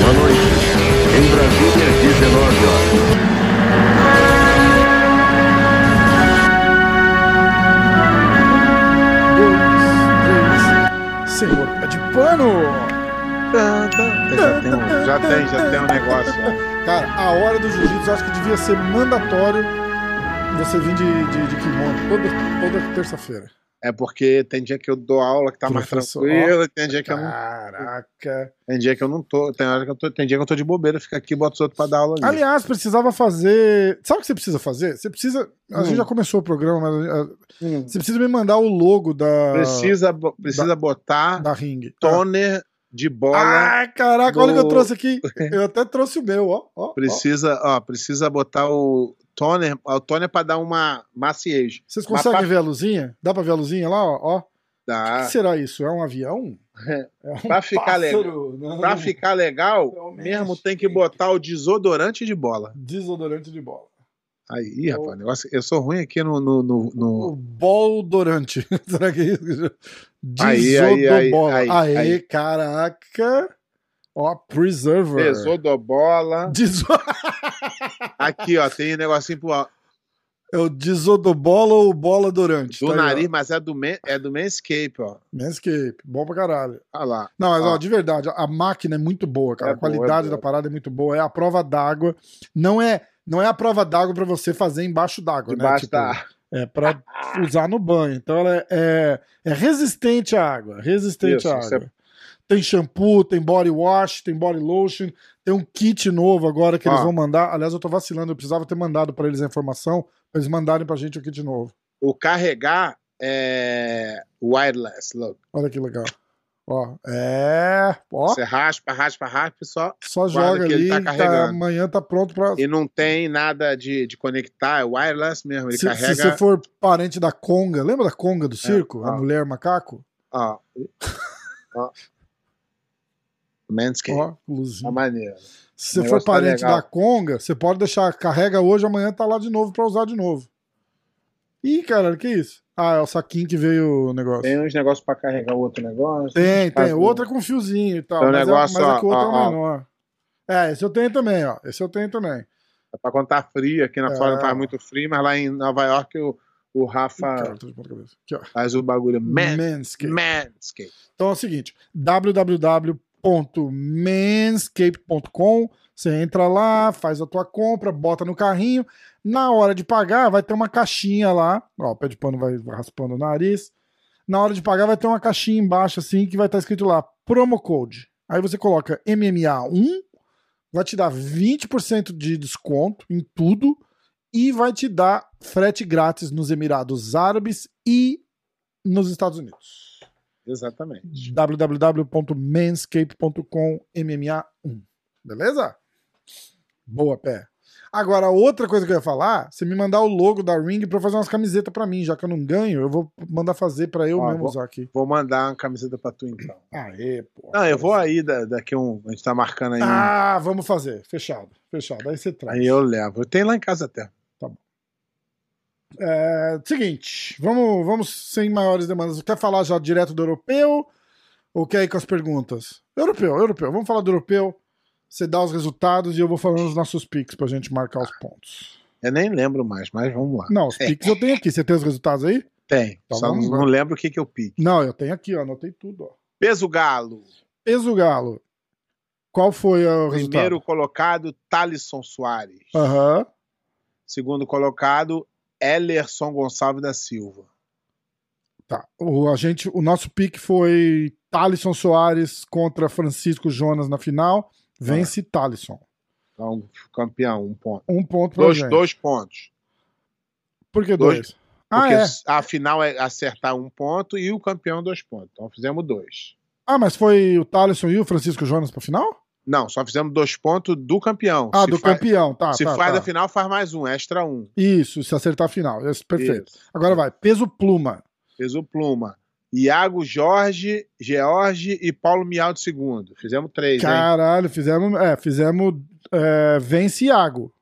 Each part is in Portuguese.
Boa noite. Em Brasília, 19 horas. Dois, três. Senhor pé de pano! Já tem, um, já tem, já tem um negócio. Cara, a hora do jiu-jitsu acho que devia ser mandatório você vir de, de, de kimono toda, toda terça-feira. É porque tem dia que eu dou aula que tá mais tranquilo, tem dia que eu não. Caraca. Tem dia que eu não tô. Tem hora que eu tô. Tem dia que eu tô de bobeira, fica aqui e boto os outros pra dar aula ali. Aliás, precisava fazer. Sabe o que você precisa fazer? Você precisa. A Hum. gente já começou o programa, mas Hum. você precisa me mandar o logo da. Precisa, precisa botar Da ring. toner de bola. Ah, caraca, olha o que eu trouxe aqui. Eu até trouxe o meu, ó. ó, ó. Precisa, ó, precisa botar o toner. O toner pra dar uma maciez. Vocês conseguem pra- ver a luzinha? Dá pra ver a luzinha lá, ó? ó? O Dá. que será isso? É um avião? É um Pra ficar pássaro? Não. Pra ficar legal, Realmente. mesmo tem que botar o desodorante de bola. Desodorante de bola. Aí, rapaz, negócio, eu sou ruim aqui no. no, no, no- O boldorante. Será que é isso? Aí, aí, aí, Desodobola. aí, Aê, aí. caraca. Ó, preserver. Desodobola. Deso... Aqui, ó, tem um negocinho pro, É o desodobola ou bola durante? do Tá aí, nariz, ó. mas é do, man, é do Manscape, ó. Manscape. Bom pra caralho. Olha lá. Não, mas ó, Ó. de verdade, a máquina é muito boa, cara. É a qualidade boa, é da parada é muito boa. É a prova d'água. Não é, não é a prova d'água pra você fazer embaixo d'água, né? Debaixo Tipo, da. É pra usar no banho. Então ela é, é, é resistente à água. Resistente Isso, à isso água. Tem shampoo, tem body wash, tem body lotion, tem um kit novo agora que eles Ó. vão mandar. Aliás, eu tô vacilando, eu precisava ter mandado pra eles a informação, pra eles mandarem pra gente o kit novo. O carregar é wireless, look. Olha que legal. Ó, é. Ó, Você raspa, raspa, raspa e só. só joga ali, tá tá amanhã tá pronto pra. E não tem nada de, de conectar, é wireless mesmo. Ele Se, se carrega. você for parente da Conga, lembra da Conga do circo? a ó. mulher macaco? Ó. ó. Manscape. Ó, luzinha. A maneira. Se você for tá parente legal. da Conga, você pode deixar, carrega hoje, amanhã tá lá de novo pra usar de novo. Ih, caralho, que isso? Ah, é o saquinho que veio o negócio. Tem uns negócios pra carregar o outro negócio. Tem, tem. Outra com fiozinho e tal. Tem um mas, é- negócio, mas é que o ó, outro é ó, ó. menor. É, esse eu tenho também, ó. Esse eu tenho também. É pra quando tá frio, aqui na É. Flórida faz muito frio, mas lá em Nova York o, o Rafa Cara. Aqui, ó. faz o bagulho. Man, Manscaped. Manscaped. Então é o seguinte: www.manscape.com. Você entra lá, faz a tua compra, bota no carrinho. Na hora de pagar, vai ter uma caixinha lá. Ó, o pé de pano vai raspando o nariz. Na hora de pagar, vai ter uma caixinha embaixo assim que vai estar escrito lá: promo code. Aí você coloca MMA1, vai te dar 20% de desconto em tudo e vai te dar frete grátis nos Emirados Árabes e nos Estados Unidos Exatamente. www.manscape.com MMA1. Beleza? Boa, pé. Agora, outra coisa que eu ia falar, você me mandar o logo da Ring pra fazer umas camisetas pra mim, já que eu não ganho, eu vou mandar fazer pra eu Ó, mesmo vou- usar aqui. Vou mandar uma camiseta pra tu então. Aê, pô. Não, eu vou aí da- daqui um. A gente tá marcando aí. um- Ah, vamos fazer. Fechado. Fechado. Aí você traz. Aí eu levo. Eu tenho lá em casa até. É, seguinte, vamos, vamos sem maiores demandas. Quer falar já direto do europeu? Ou quer ir com as perguntas? Europeu, europeu. Vamos falar do europeu. Você dá os resultados e eu vou falando os nossos picks pra gente marcar os pontos. Eu nem lembro mais, mas vamos lá. Não, os picks eu tenho aqui. Você tem os resultados aí? Tem. Então só não, lá. lembro o que, que eu pique. Não, eu tenho aqui, ó. Anotei tudo, ó. Peso Galo. Peso Galo. Qual foi o Primeiro resultado? colocado, Thalisson Soares. Aham. Segundo colocado, Ellerson Gonçalves da Silva. Tá. O, a gente, o nosso pick foi Thalisson Soares contra Francisco Jonas na final. Vence Thalisson. Então, campeão, um ponto. Um ponto pra Dois, gente. dois pontos. Por que dois. dois? Ah, Porque é. a final é acertar um ponto e o campeão dois pontos. Então fizemos dois. Ah, mas foi o Thalisson e o Francisco Jonas pra final? Não, só fizemos dois pontos do campeão. Ah, Se do fa- campeão, tá. Se tá, faz tá. da final, faz mais um, extra um. Isso, se acertar a final. Isso, perfeito. Isso. Agora vai. Peso pluma. Fez o Pluma. Iago Jorge, George e Paulo Mial de segundo. Fizemos três, hein? Caralho, fizemos. É, fizemos. É, vence Iago.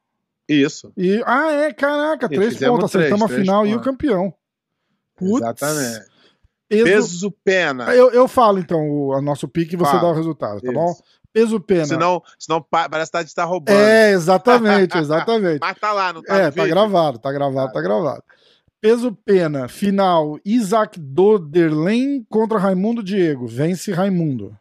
Isso. E, ah, é, caraca, E três pontos. três, Acertamos a três final e o pontos. campeão. Putz. Exatamente. Peso. Peso pena. Eu, eu falo então o o nosso pique e você Fala. dá o resultado, tá Isso. bom? Peso pena. Senão, senão pa- parece que a gente tá roubando. É, exatamente, exatamente. Mas tá lá, não tá é, no tá vídeo? gravado, tá gravado, tá gravado. Peso pena, final, Isaac Doderlen contra Raimundo Diego. Vence Raimundo.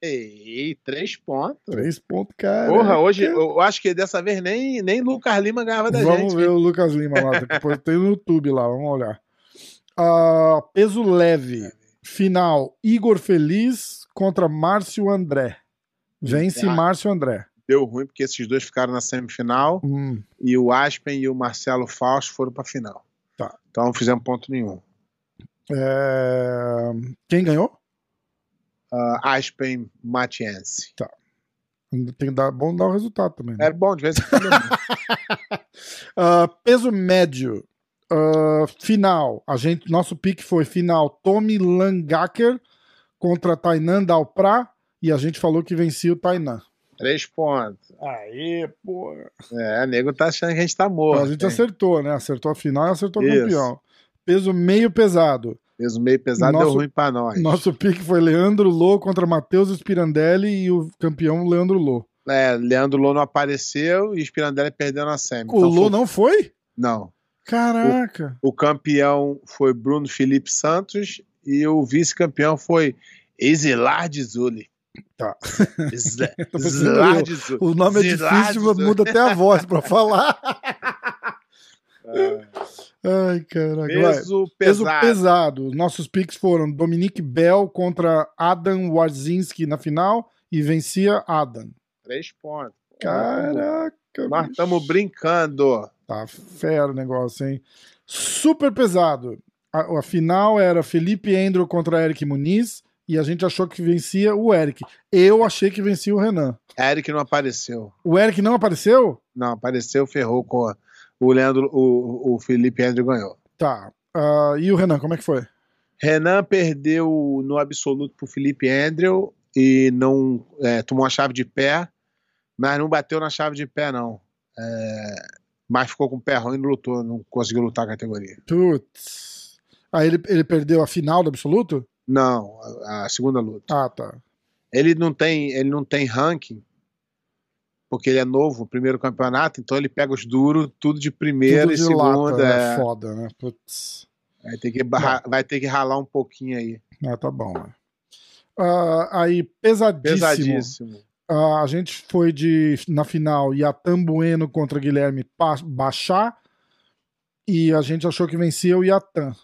Ei, três pontos. Três pontos, cara. Porra, hoje eu acho que dessa vez nem, nem Lucas Lima ganhava da Vamos gente. ver o Lucas Lima lá. Depois tem no YouTube lá, vamos olhar. Ah, peso leve, final, Igor Feliz contra Márcio André. Vence Ah. Márcio André. Deu ruim porque esses dois ficaram na semifinal Hum, e o Aspen e o Marcelo Fausto foram pra final. Tá. Então não fizemos ponto nenhum. é, Quem ganhou? Ah, Aspen Matiense. Tem que dar, bom dar o resultado também. né? Era bom, de vez em quando. é. Ah, peso médio. ah, final. A gente, nosso pique foi final Tommy Langacker contra Tainan Dalprá. E a gente falou que vencia o Tainan. Três pontos. Aê, porra. É, o nego tá achando que a gente tá morto. a gente hein? acertou, né? Acertou a final e acertou o campeão. Peso meio pesado. Peso meio pesado Nosso- deu ruim pra nós. Nosso pique foi Leandro Lô contra Matheus Spirandelli e o campeão Leandro Lô. É, Leandro Lô não apareceu e o Spirandelli perdeu na semi. O Então Lô foi- não foi? Não. Caraca. O campeão foi Bruno Felipe Santos e o vice-campeão foi Esilard Zuli. Tá. O nome é difícil, muda até a voz pra falar. Ai, caraca. Peso Peso pesado. pesado. Nossos picks foram Dominique Bell contra Adam Warzinski na final e vencia Adam. Três pontos. Caraca. Nós bicho. estamos brincando. Tá fera o negócio, hein? Super pesado. A, a final era Felipe Endro contra Eric Muniz e a gente achou que vencia o Eric. Eu achei que vencia o Renan. Eric não apareceu. O Eric não apareceu? Não, apareceu, ferrou com a- o Leandro, o, o Felipe Andrew ganhou. Tá. Ah, e o Renan, como é que foi? Renan perdeu no absoluto pro Felipe Andrew e não é, tomou a chave de pé, mas não bateu na chave de pé, não. É, mas ficou com o pé ruim e não lutou, não conseguiu lutar a categoria. Putz. Aí ele, ele perdeu a final do absoluto? Não, a, a segunda luta. Ah, tá. Ele não tem, ele não tem ranking, porque ele é novo, primeiro campeonato, então ele pega os duros, tudo de primeira Tudo e de segunda. lata, né? é. Foda, né? Putz. Vai, ter que barra- vai ter que ralar um pouquinho aí. Ah, tá bom. né? Ah, aí, pesadíssimo. Pesadíssimo. Ah, a gente foi de, na final, Yatan Bueno contra Guilherme Bachá. E a gente achou que vencia o Yatan.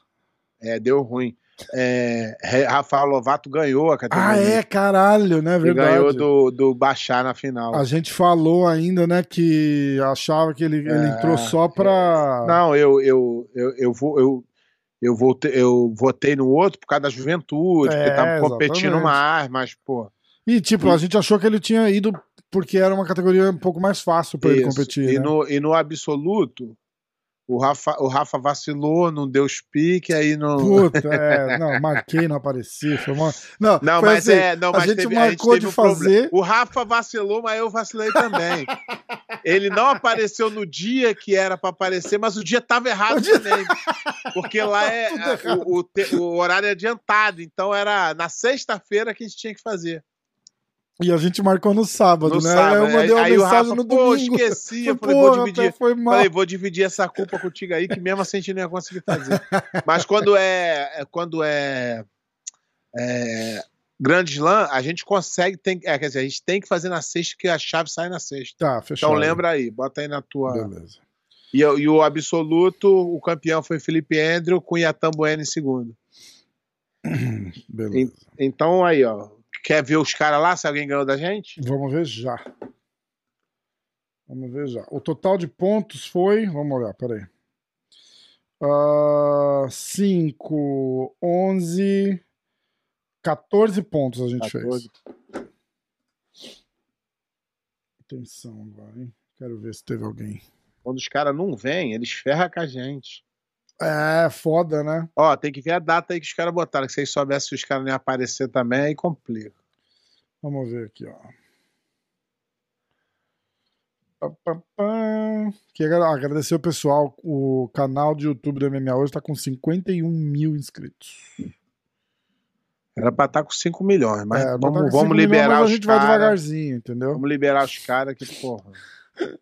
É, deu ruim. É, Rafael Lovato ganhou a categoria. Ah, é, caralho, né? E Verdade. ganhou do, do Baixar na final. A gente falou ainda, né, que achava que ele, ele É, entrou só pra. Não, eu, eu, eu, eu, vou, eu, eu, voltei, eu votei no outro por causa da juventude, É, porque tava competindo mais, mas, pô. E, tipo, a gente achou que ele tinha ido porque era uma categoria um pouco mais fácil pra ele competir. e, né? no, e no absoluto, o Rafa, o Rafa vacilou, não deu os piques, aí não. Puta, é, não, marquei, não apareci. Foi uma... Não, Não, mas assim, é. Não, a mas gente teve, marcou teve de um problema. fazer. O Rafa vacilou, mas eu vacilei também. Ele não apareceu no dia que era pra aparecer, mas o dia tava errado O dia- também. Porque lá é Tudo é, errado. o, o te- o horário é adiantado, então era na sexta-feira que a gente tinha que fazer. E a gente marcou no sábado, No né? sábado. eu mandei uma aí o mensagem Rafa, no pô, domingo. esqueci. Eu Falei, vou "Porra, dividir. foi mal. Falei, vou dividir essa culpa contigo aí, que mesmo assim a gente não ia conseguir fazer. Mas quando é, é- quando é, é Grande Slam, a gente consegue, tem, é, quer dizer, a gente tem que fazer na sexta, que a chave sai na sexta. Tá, fechou. Então lembra aí, bota aí na tua. Beleza. E, e o absoluto, o campeão foi Felipe Andrew com Yatan Bueno em segundo. Beleza. Então aí, ó. Quer ver os caras lá, se alguém ganhou da gente? Vamos ver já. Vamos ver já. O total de pontos foi. Vamos olhar, peraí. 5, 11, 14 pontos a gente 14. fez. Atenção agora, hein? Quero ver se teve alguém. Quando os caras não vêm, eles ferram com a gente. É, foda, né? Ó, tem que ver a data aí que os caras botaram, que se vocês soubessem que os caras não iam aparecer também, aí complica. Vamos ver aqui, ó. Quero agradecer o pessoal. O canal de YouTube do MMA hoje tá com 51 mil inscritos. Era pra estar com 5 milhões, mas É, vamos, com vamos milhões, liberar mas os a gente vai caras. devagarzinho, entendeu? Vamos liberar os caras que, porra.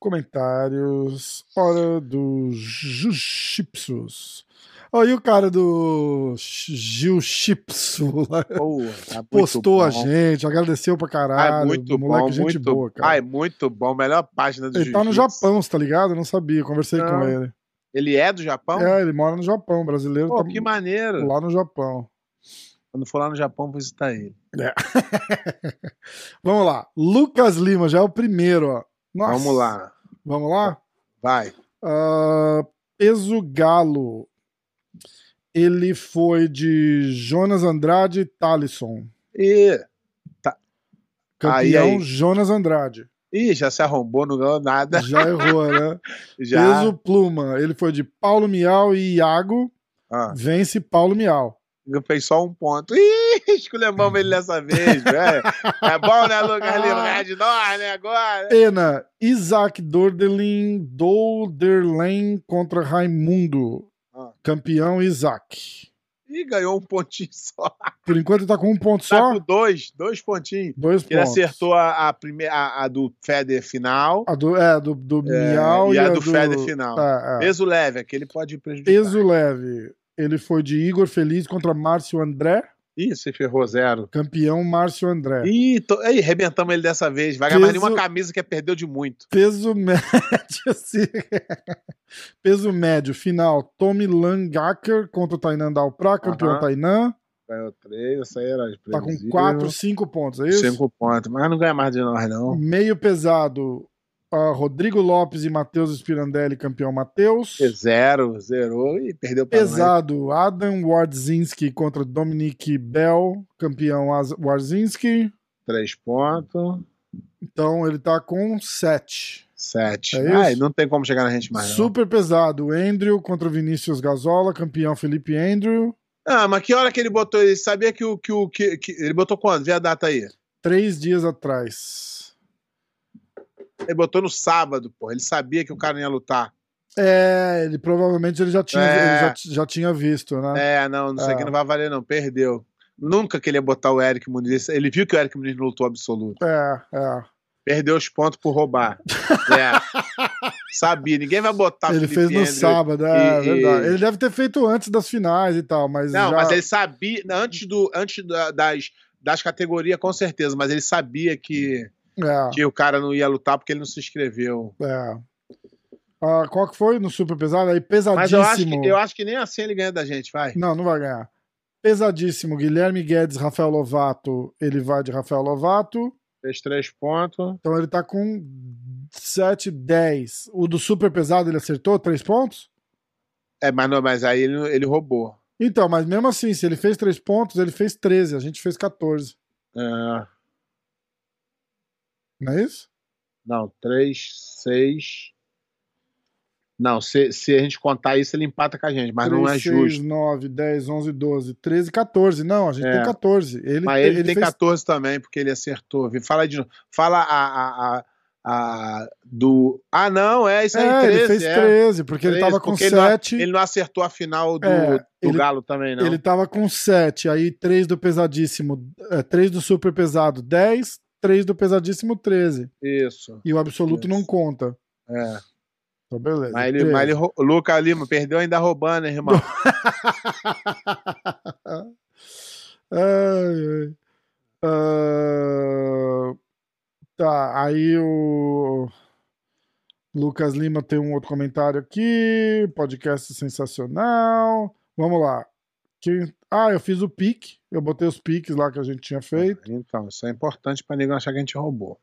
Comentários. Hora dos Juchipsos. Ó, e o cara do Gil Chipso lá Porra, tá postou a bom. gente, agradeceu pra caralho. Ai, muito moleque, bom, gente muito boa, cara. Ai, muito bom. Melhor página do ele tá no. Japão, tá ligado? Eu não sabia, conversei com Não. ele. Ele é do Japão? É, ele mora no Japão, brasileiro Pô, tá que maneiro. lá no Japão. Quando for lá no Japão, vou visitar ele. Vamos lá. Lucas Lima, já é o primeiro, ó. Nossa. Vamos lá. Vamos lá? Vai. Ah, peso Galo. Ele foi de Jonas Andrade e Talisson. E... Campeão Aí, aí. Jonas Andrade. Ih, já se arrombou, não ganhou nada. Já errou, né? Já. Peso Pluma. Ele foi de Paulo Miau e Iago. Ah, Vence Paulo Miau. fez só um ponto. Ih, esculhambamos ele dessa vez, velho. É bom, né, Lucas Lima? Ganhar de nós, né, agora? Pena. Isaac Dordelin, Dolderlen contra Raimundo. Ah. Campeão Isaac. Ih, ganhou um pontinho só. Por enquanto ele tá com um ponto Tá só. com dois, dois pontinhos. Dois Ele pontos. acertou a, a, primeira, a, a do Feder final A do, é, do, do É, Miau e e, a do Feder final. É, é. peso leve, aquele pode prejudicar. Peso leve. Ele foi de Igor Feliz contra Márcio André. Ih, você ferrou zero. Campeão Márcio André. Ih, tô... Aí, arrebentamos ele dessa vez. Vai ganhar mais Peso- nenhuma camisa que perdeu de muito. Peso médio. sim. Peso médio. Final. Tommy Langacker contra o Tainan Dalprá. Campeão Aham. Tainan. Ganhou três, essa aí era Tá com. 4, 5 pontos. É isso? Cinco pontos. Mas não ganha mais de nós, não. Meio pesado. Ah, Rodrigo Lopes e Matheus Spirandelli. Campeão Matheus. Zero, zerou e perdeu nós. Pesado, Adam Wardzinski contra Dominic Bell, campeão Wardzinski. Três pontos. Então ele tá com 7. Sete. É? Ai, não tem como chegar na gente mais, não. Super pesado, Andrew contra Vinícius Gazola, campeão Felipe Andrew. Ah, mas que hora que ele botou? Ele sabia que o. Que, que, que- ele botou quando? Vê a data aí. Três dias atrás. Ele botou no sábado, pô. Ele sabia que o cara ia lutar. É, ele provavelmente ele já tinha, É. ele já, já tinha visto, né? É, não, isso aqui É. não vai valer, não. Perdeu. Nunca que ele ia botar o Eric Muniz. Ele viu que o Eric Muniz não lutou absoluto. É, é. Perdeu os pontos por roubar. É. Sabia, ninguém vai botar ele fez no Andrew. sábado, é e- verdade. Ele deve ter feito antes das finais e tal, mas Não, já... mas ele sabia, antes, do, antes da- das, das categorias, com certeza, mas ele sabia que, É. que o cara não ia lutar porque ele não se inscreveu. É. Ah, qual que foi no super pesado? Aí pesadíssimo. Mas eu acho, que, eu acho que nem assim ele ganha da gente, vai. Não, não vai ganhar. Pesadíssimo. Guilherme Guedes, Rafael Lovato. Ele vai de Rafael Lovato. Fez três pontos. Então ele tá com 7, 10. O do super pesado ele acertou 3 pontos? É, mas, não, mas aí ele, ele roubou. Então, mas mesmo assim, se ele fez 3 pontos, ele fez 13. A gente fez 14. É, Não é isso? não, três, seis. Não, se, se a gente contar isso, ele empata com a gente, mas não é 3, justo. 6, 9, 10, 11, 12, 13, 14. Não, a gente É. tem 14. Ele, Mas ele, ele tem fez 14 também, porque ele acertou. Fala de novo. Fala a, a, a, a do. Ah, não, é isso aí, É, 13. ele fez é. 13, porque ele 13, tava com porque ele não- 7. Ele não acertou a final do, É, do ele- Galo também, não. Ele tava com 7, aí 3 do pesadíssimo, 3 do super pesado, 10, 3 do pesadíssimo, 13. Isso. E o absoluto Isso. não conta. É. Então, beleza. Mas ele, 13. mas ele, Luca Lima perdeu ainda roubando, hein, irmão? Ai, ai. Ah, tá, aí o Lucas Lima tem um outro comentário aqui. Podcast sensacional. Vamos lá. Quem- Ah, eu fiz o pique. Eu botei os piques lá que a gente tinha feito. Então, isso é importante pra ninguém achar que a gente roubou.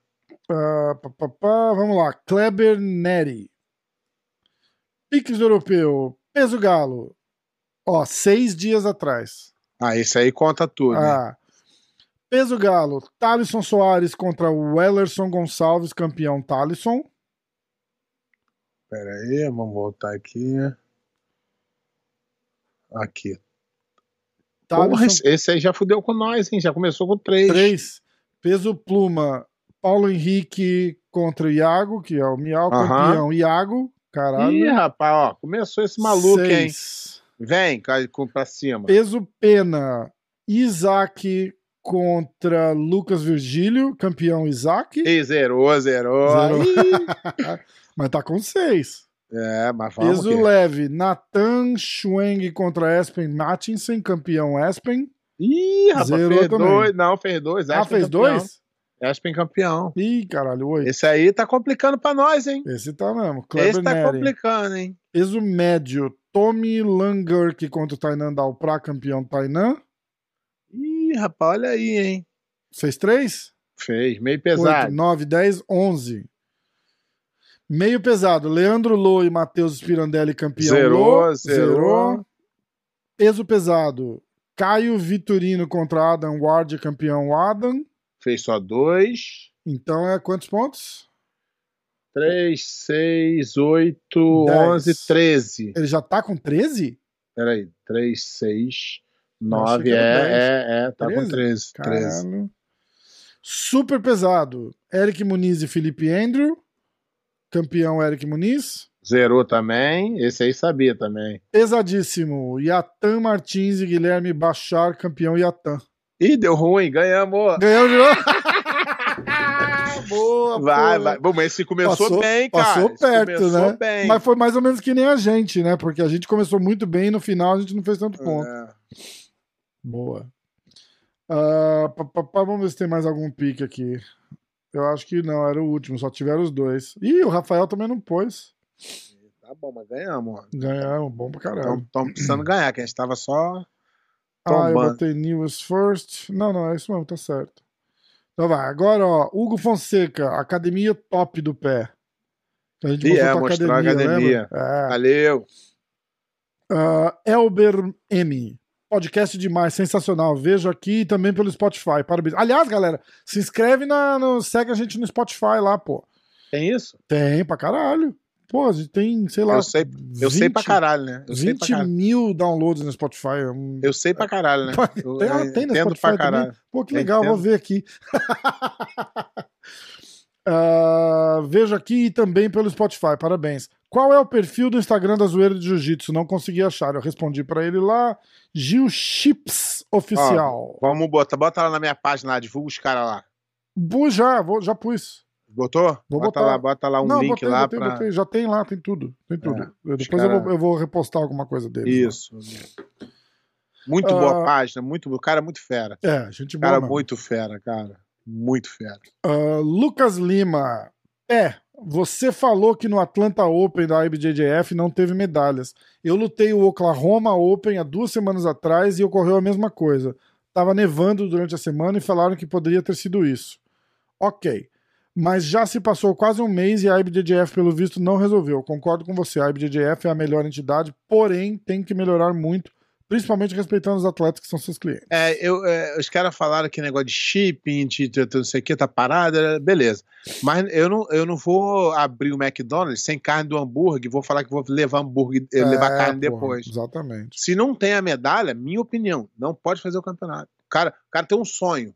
Ah, pá, pá, pá, vamos lá. Kleber Neri. Piques europeu. Peso Galo. Ó, seis dias atrás. Ah, isso aí conta tudo. né? Ah. Peso Galo. Thalisson Soares contra o Wellerson Gonçalves, campeão Thalisson. Pera aí, vamos voltar aqui. Aqui. Porra, esse, aí já fudeu com nós, hein? Já começou com três. 3. Peso Pluma. Paulo Henrique contra o Iago, que é o Miau, campeão Iago. Caralho. Ih, rapaz, ó, começou esse maluco, hein? Seis. Vem, cai com- pra cima. Peso Pena. Isaac contra Lucas Virgílio, campeão Isaac. E zerou, zerou. Zerou. Mas tá com seis. É, mas vamos Peso que- leve, Nathan Schweng contra Aspen Mattinson, campeão Aspen. Ih, rapaz, Zerou fez também. dois. Não, fez dois. Ah, Aspen fez campeão. dois? Aspen campeão. Ih, caralho, oito. Esse aí tá complicando pra nós, hein? Esse tá mesmo. Esse Kleber tá Neri. complicando, hein? Peso médio, Tommy Langurk contra o Tainan Dalprá, campeão Tainan. Ih, rapaz, olha aí, hein? Fez três? Fez, meio 8, pesado. 9, 10, 11. Meio pesado, Leandro Lô e Matheus Spirandelli, campeão Zerou, Lô. zerou. Peso pesado, Caio Vitorino contra Adam Ward, campeão Adam. Fez só dois. Então é quantos pontos? Três, seis, oito, Dez. onze, treze. Ele já tá com 13? Peraí, três, seis, achei nove, que é, era dez. é, é, tá com 13? treze. Treze. Caralho. Super pesado, Eric Muniz e Felipe Andrew. Campeão Eric Muniz. Zerou também. Esse aí sabia também. Pesadíssimo, Yatan Martins e Guilherme Bachar, campeão Yatan. Ih, deu ruim, ganhamos. Ganhou de novo. Boa, Vai, pô. vai. Bom, mas esse começou Passou- bem, cara. passou Esse perto, começou né? bem. Mas foi mais ou menos que nem a gente, né? Porque a gente começou muito bem e no final a gente não fez tanto ponto. É. Boa. Ah, pá, pá, pá, vamos ver se tem mais algum pique aqui. Eu acho que não, era o último, só tiveram os dois. Ih, o Rafael também não pôs. Tá bom, mas ganhamos. Ganharam, bom pra caralho. Estamos precisando ganhar, que a gente tava só. Ah, eu tombando. botei News First. Não, não, é isso mesmo, tá certo. Então vai, agora, ó, Hugo Fonseca, academia top do pé. A gente E é, tua mostrou a academia. É. Valeu. Ah, Elber M. Podcast demais, sensacional. Vejo aqui também pelo Spotify. Parabéns. Aliás, galera, se inscreve na. No, segue a gente no Spotify lá, pô. Tem isso? Tem pra caralho. Pô, a gente tem, sei lá. Eu sei- Eu sei pra 20 caralho, né? Eu sei pra 20 caralho. mil downloads no Spotify. é Eu sei pra caralho, né? Tem, ah, eu tem no Spotify pra também? caralho. Pô, que legal, vou ver aqui. Ah, vejo aqui e também pelo Spotify, parabéns. Qual é o perfil do Instagram da Zoeira de Jiu-Jitsu? Não consegui achar. Eu respondi pra ele lá. Gil Chips Oficial. Vamos botar, bota lá na minha página lá, divulga os caras lá. Bu, já, vou, já pus. Botou? Vou bota botar. lá, bota lá um Não, link botei, lá botei, pra. botei. Já tem lá, tem tudo. Tem tudo. É, Eu- Depois eu, cara- vou, eu vou repostar alguma coisa deles. lá. Isso. Muito boa Ah, página, muito, o cara é muito fera. É, gente boa. Cara, mesmo. muito fera, cara. Muito fera. Ah, Lucas Lima. É, você falou que no Atlanta Open da IBJJF não teve medalhas. Eu lutei o Oklahoma Open há duas semanas atrás e ocorreu a mesma coisa. Tava nevando durante a semana e falaram que poderia ter sido isso. Ok. Mas já se passou quase um mês e a IBJJF, pelo visto, não resolveu. Concordo com você. A IBJJF é a melhor entidade, porém tem que melhorar muito, principalmente respeitando os atletas que são seus clientes. É, eu, é, os caras falaram que negócio de shipping, de, de, de não sei o que, tá parado, é, beleza. Mas eu não, eu não vou abrir o McDonald's sem carne do hambúrguer, vou falar que vou levar hambúrguer, eh, levar É, carne porra, depois. Exatamente. Se não tem a medalha, minha opinião, não pode fazer o campeonato. O cara, o cara tem um sonho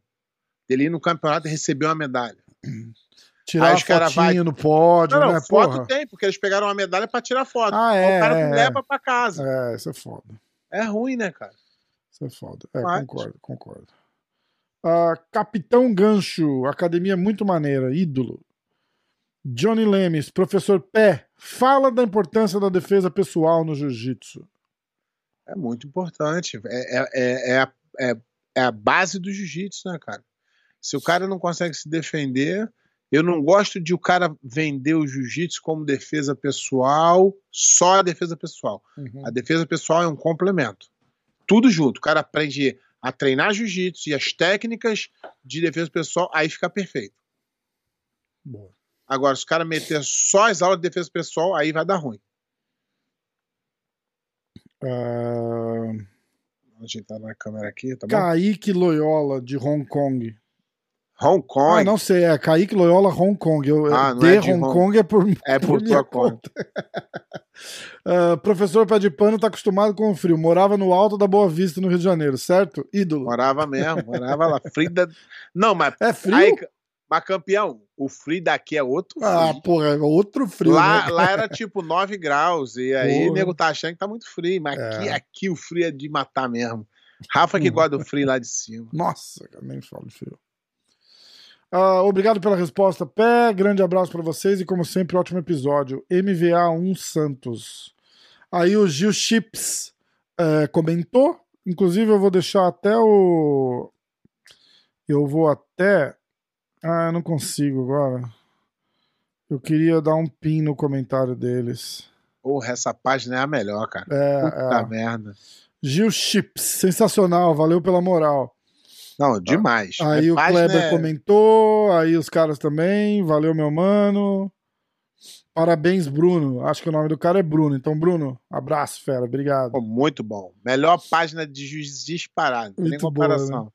dele ir no campeonato e receber uma medalha. Tirar os cara vai- no pódio, Não, não, né? foto Porra. tem, porque eles pegaram uma medalha pra tirar foto. Ah, é. o cara é, leva pra casa. É, isso é foda. É ruim, né, cara? Isso é foda. É, Mas- concordo, concordo. Ah, Capitão Gancho, academia muito maneira, ídolo. Johnny Lemes, professor Pé, fala da importância da defesa pessoal no jiu-jitsu. É muito importante. É, é, é, é, a, é, é a base do jiu-jitsu, né, cara? Se o cara não consegue se defender, eu não gosto de o cara vender o jiu-jitsu como defesa pessoal, só a defesa pessoal. Uhum. A defesa pessoal é um complemento. Tudo junto. O cara aprende a treinar jiu-jitsu e as técnicas de defesa pessoal, aí fica perfeito. Boa. Agora, se o cara meter só as aulas de defesa pessoal, aí vai dar ruim. Vou ajeitar na câmera aqui, tá bom? Kaique Loyola, de Hong Kong. Hong Kong Ah, não sei, é Kaique Loyola, Hong Kong. Eu, Ah, não de é de Hong Hong- Kong é por, é por minha tua conta. Ah, professor Pé de Pano tá acostumado com o frio. Morava no alto da Boa Vista, no Rio de Janeiro, certo? Ídolo. Morava mesmo, morava lá. Frida. Não, mas. É frio? Aí, mas campeão, o frio daqui é outro frio. Ah, porra, é outro frio. lá, né? lá era tipo 9 graus, e aí Porra. o nego tá achando que tá muito frio, mas É. aqui, aqui o frio é de matar mesmo. Rafa que Hum. gosta do free lá de cima. Nossa, nem falo de frio. Ah, obrigado pela resposta, Pé. Grande abraço pra vocês e, como sempre, ótimo episódio. MVA1 Santos. Aí o Gil Chips eh, comentou. Inclusive, eu vou deixar até o. Eu vou até. Ah, eu não consigo agora. Eu queria dar um pin no comentário deles. Porra, essa página é a melhor, cara. É, Puta é. merda. Gil Chips, sensacional, valeu pela moral. Não, demais. Aí A o página Kleber é- comentou, aí os caras também, valeu meu mano. Parabéns, Bruno. Acho que o nome do cara é Bruno. Então, Bruno, abraço, fera, obrigado. Pô, muito bom. Melhor página de juiz disparado. Tem nem Muito boa, né?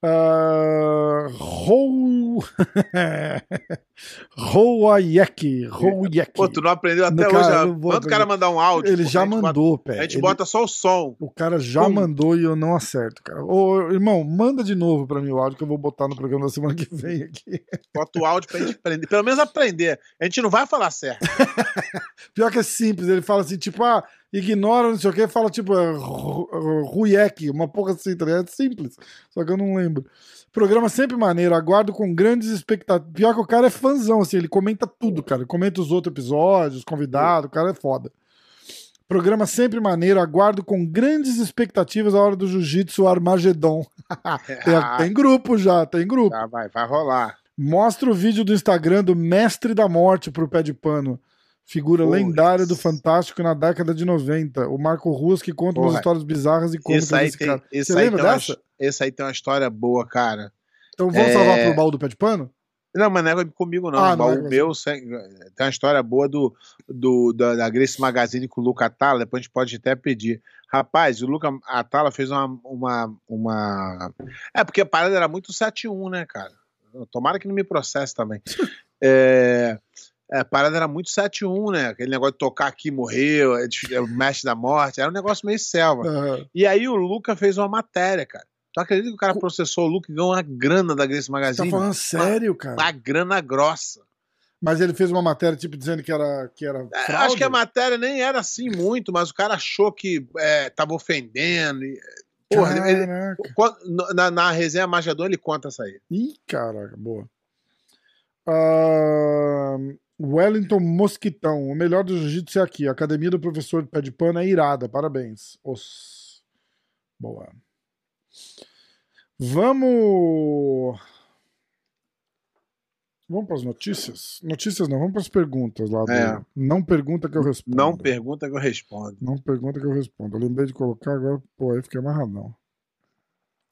Ah, Rou. Rouayek. Rouayek. Pô, tu não aprendeu até No hoje. cara, Manda o cara mandar um áudio. Ele pô, já gente bota- mandou, pé. A gente Ele- bota só o som. O cara já mandou e eu não acerto, cara. Ô, irmão, manda de novo pra mim o áudio que eu vou botar no programa da semana que vem aqui. Bota o áudio pra gente aprender. Pelo menos aprender. A gente não vai falar certo. Pior que é simples, ele fala assim, tipo, ah, ignora, não sei o que, fala tipo, é, Ru- Ru- Ruiek, uma porra assim, tá ligado? É simples, só que eu não lembro. Programa sempre maneiro, aguardo com grandes expectativas. Pior que o cara é fãzão, assim, ele comenta tudo, cara. Ele comenta os outros episódios, convidado, o cara é foda. Programa sempre maneiro, aguardo com grandes expectativas a hora do Jiu-Jitsu Armagedon. Tem, tem grupo já, tem grupo. tá, vai, vai rolar. Mostra o vídeo do Instagram do Mestre da Morte pro pé de pano. Figura lendária do Fantástico na década de 90. O Marco Ruas que conta umas Porra, histórias bizarras e cômicas Esse tem, cara. esse, Você aí lembra tem uma, dessa? esse aí tem uma história boa, cara. Então vamos É. salvar pro baú do pé de pano? Não, mas não é comigo, não. Ah, o não é baú meu sem- tem uma história boa do, do, da, da Grace Magazine com o Luca Atala, depois a gente pode até pedir. Rapaz, o Luca Atala fez uma, uma, uma. É, porque a parada era muito 7-1, né, cara? Tomara que não me processe também. é, é, a parada era muito 7-1, né? Aquele negócio de tocar aqui morreu, é, é o mestre da morte, era um negócio meio selva. Aham. E aí o Luca fez uma matéria, cara. Tu acredita que o cara processou o Luca e ganhou uma grana da Grace Tá Magazine? falando sério, cara? Uma grana grossa. Mas ele fez uma matéria, tipo, dizendo que era, que era É, fraude? Acho que a matéria nem era assim muito, mas o cara achou que é, tava ofendendo. e- Porra, ele- na, na resenha Majador ele conta essa aí. Ih, caraca, boa. Ah, Wellington Mosquitão. O melhor do jiu-jitsu é aqui. A academia do professor Pé de Pano é irada. Parabéns. Os... Boa. Vamos. Vamos para as notícias? Notícias não, vamos para as perguntas lá. do- É. Não pergunta que eu respondo. Não pergunta que eu respondo. Não pergunta que eu respondo. Eu lembrei de colocar agora, pô, aí fiquei amarradão.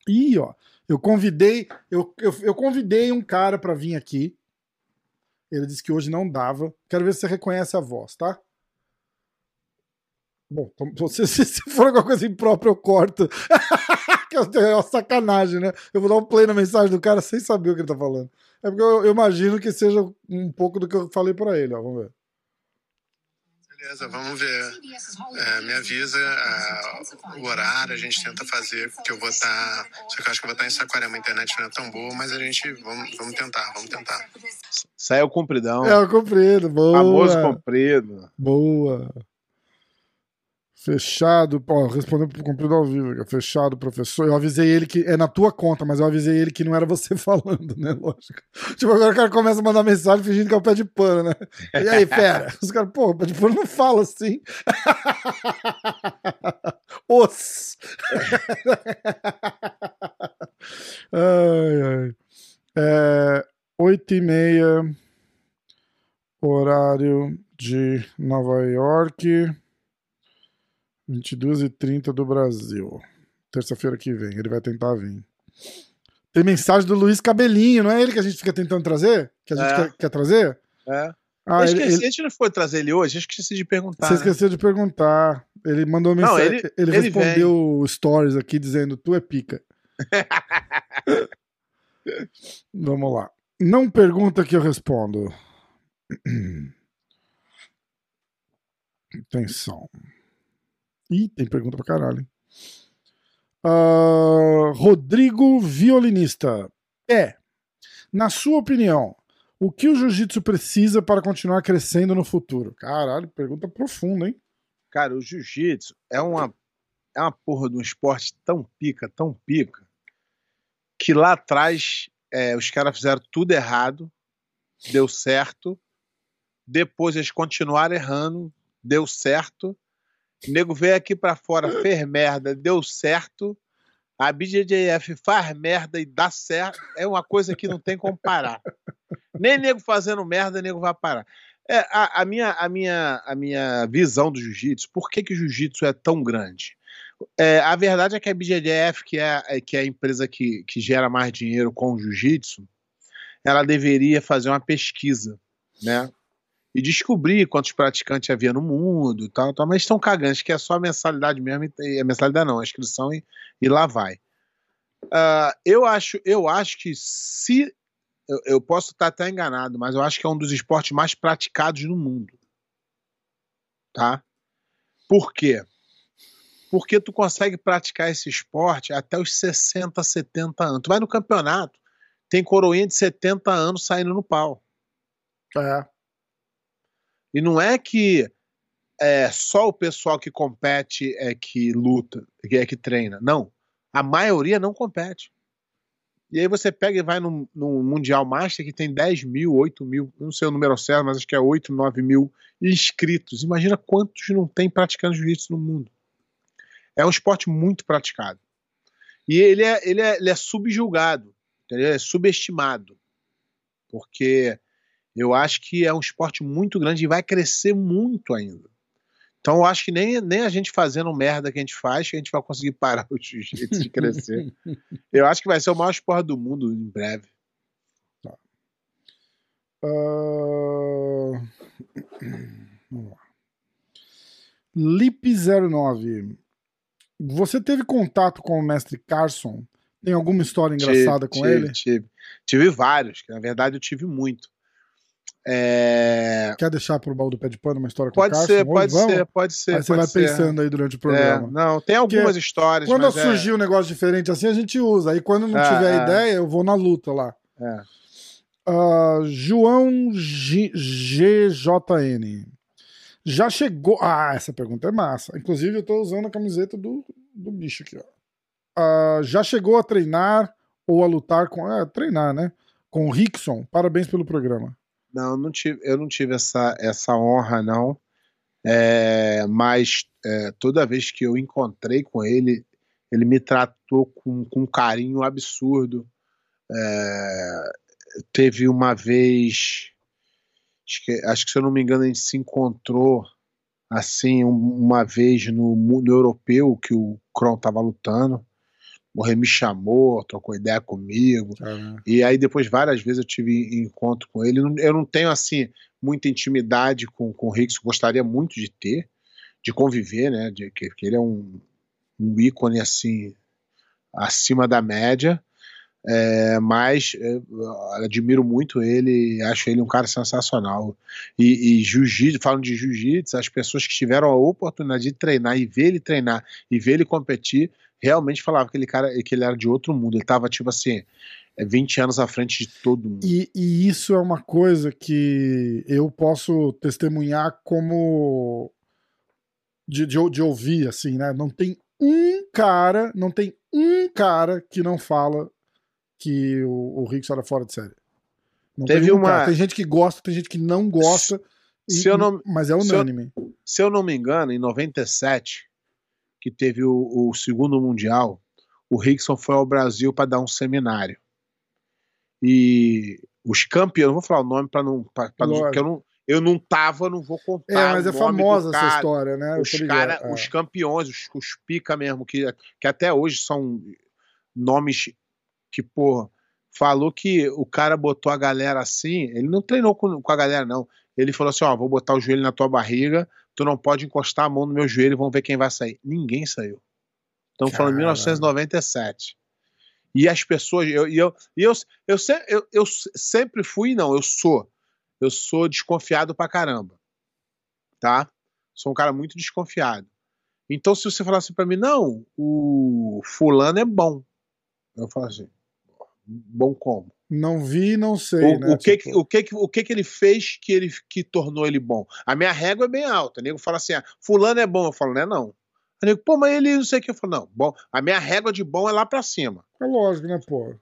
Ih, ó, eu convidei, eu, eu, eu convidei um cara pra vir aqui. Ele disse que hoje não dava. Quero ver se você reconhece a voz, tá? Bom, então, se, se, for alguma coisa imprópria, eu corto. É uma sacanagem, né? Eu vou dar um play na mensagem do cara sem saber o que ele tá falando. É porque eu, eu imagino que seja um pouco do que eu falei pra ele, ó. Vamos ver. Beleza, vamos ver. É, me avisa ah, o horário, a gente tenta fazer, que eu vou estar. só que eu acho que eu vou estar em Saquarema, a internet não é tão boa, mas a gente. Vamos, vamos tentar, vamos tentar. Saiu compridão. É, o comprido, boa. famoso comprido. Boa. Fechado, ó, respondeu pro cumprido ao vivo. Fechado, professor. Eu avisei ele que. É na tua conta, mas eu avisei ele que não era você falando, né? Lógico. Tipo, agora o cara começa a mandar mensagem fingindo que é o pé de pano, né? E aí, fera? Os caras, pô, o pé de pano não fala assim. Os. ai, ai. É, 8 e meia, horário de Nova York. 22 e 30 do Brasil. Terça-feira que vem, ele vai tentar vir. Tem mensagem do Luiz Cabelinho, não é ele que a gente fica tentando trazer? Que a gente É. quer, quer trazer? É. Ah, eu ele- esqueci, ele- a gente não foi trazer ele hoje, eu esqueci de perguntar. você né? esqueceu de perguntar. Ele mandou Não, mensagem. ele- ele, ele respondeu stories aqui dizendo: Tu é pica. Vamos lá. Não pergunta que eu respondo. Atenção. Ih, tem pergunta pra caralho. hein? Ah, Rodrigo Violinista. É, na sua opinião, o que o jiu-jitsu precisa para continuar crescendo no futuro? Caralho, pergunta profunda, hein? Cara, o jiu-jitsu é uma. é uma porra de um esporte tão pica, tão pica, que lá atrás é, os caras fizeram tudo errado, deu certo. Depois eles continuaram errando, deu certo. O nego veio aqui pra fora, fez merda, deu certo. A BJJF faz merda e dá certo. É uma coisa que não tem como parar. Nem nego fazendo merda, nego vai parar. É, a, a, minha, a, minha, a minha visão do jiu-jitsu, por que, que o jiu-jitsu é tão grande? É, a verdade é que a BJJF, que é, é, que é a empresa que, que gera mais dinheiro com o jiu-jitsu, ela deveria fazer uma pesquisa, né? E descobrir quantos praticantes havia no mundo e tal, tal mas estão cagando, que é só a mensalidade mesmo, e, a mensalidade não, a inscrição e, e lá vai. Uh, eu, acho, eu acho que se. Eu, eu posso estar até enganado, mas eu acho que é um dos esportes mais praticados no mundo. Tá? Por quê? Porque tu consegue praticar esse esporte até os 60, 70 anos. Tu vai no campeonato, tem coroinha de 70 anos saindo no pau. É. E não é que é só o pessoal que compete é que luta, é que treina. Não. A maioria não compete. E aí você pega e vai no, no Mundial Master que tem 10 mil, 8 mil, não sei o número certo, mas acho que é 8, 9 mil inscritos. Imagina quantos não tem praticando jiu-jitsu no mundo. É um esporte muito praticado. E ele é, ele é, ele é subjulgado, entendeu? é subestimado. Porque eu acho que é um esporte muito grande e vai crescer muito ainda. Então eu acho que nem, nem a gente fazendo merda que a gente faz, que a gente vai conseguir parar o jiu-jitsu de crescer. eu acho que vai ser o maior esporte do mundo em breve. Tá. Uh... Vamos lá. Lip09. Você teve contato com o mestre Carson? Tem alguma história engraçada tive, com tive, ele? Tive. Tive vários, que na verdade eu tive muito. É... Quer deixar pro baú do pé de pano uma história com pode o Carson? Ser, pode Vamos? ser, pode ser. Aí pode você vai ser. pensando aí durante o programa. É, não, tem algumas Porque histórias. Quando mas surgir é... um negócio diferente assim, a gente usa. Aí quando não É, tiver é. ideia, eu vou na luta lá. É. Ah, João G- GJN. Já chegou. Ah, essa pergunta é massa. Inclusive, eu tô usando a camiseta do, do bicho aqui, ó. Ah, já chegou a treinar ou a lutar com. É, treinar, né? Com o Rickson. Parabéns pelo programa. Não, não tive, eu não tive essa, essa honra, não. É, mas é, toda vez que eu encontrei com ele, ele me tratou com, com um carinho absurdo. É, teve uma vez, acho que, acho que se eu não me engano, a gente se encontrou assim um- uma vez no mundo europeu que o Kron estava lutando. O Rei me chamou, trocou ideia comigo. E aí depois várias vezes eu tive encontro com ele. Eu não tenho assim muita intimidade com, com o Rix, gostaria muito de ter, de conviver, né? De, que, que ele é um, um ícone assim acima da média. É, mas é, admiro muito ele, acho ele um cara sensacional. E, e jiu-jitsu, falando de jiu-jitsu, as pessoas que tiveram a oportunidade de treinar e ver ele treinar e ver ele competir, realmente falavam que ele, cara, que ele era de outro mundo. Ele tava, tipo assim, é, 20 anos à frente de todo mundo. E, e isso é uma coisa que eu posso testemunhar como de, de, de ouvir, assim, né? Não tem um cara, não tem um cara que não fala que o, o Rickson era fora de série. Não Teve tem um uma- cara. Tem gente que gosta, tem gente que não gosta, e- Se eu não- mas é se eu- unânime. Se eu não me engano, em 97, que teve o, o segundo Mundial, o Rickson foi ao Brasil para dar um seminário. E os campeões, vou falar o nome para não. Pra, pra não eu não, eu não tava, não vou contar. É, mas é famosa do essa cara. história, né? Os, cara, é. os campeões, os, os pica mesmo, que, que até hoje são nomes que, porra, falou que o cara botou a galera assim, ele não treinou com, com a galera, não. Ele falou assim: ó, vou botar o joelho na tua barriga, tu não pode encostar a mão no meu joelho, vamos ver quem vai sair. Ninguém saiu. Estamos falando de Caralho. 1997. E as pessoas, eu, e eu, eu, eu, eu, eu sempre fui, não, eu sou. Eu sou desconfiado pra caramba. Tá? Sou um cara muito desconfiado. Então, se você falasse pra mim, não, o fulano é bom. Eu falo assim, bom como? Não vi, não sei. O, né? o, que, Tipo, que- o, que, o que que ele fez que ele que tornou ele bom? A minha régua é bem alta. O nego fala assim: ah, fulano é bom. Eu falo, não é não. Falei, pô, mas ele não sei o que. Eu falei, não, bom, a minha régua de bom é lá pra cima. É lógico, né, pô?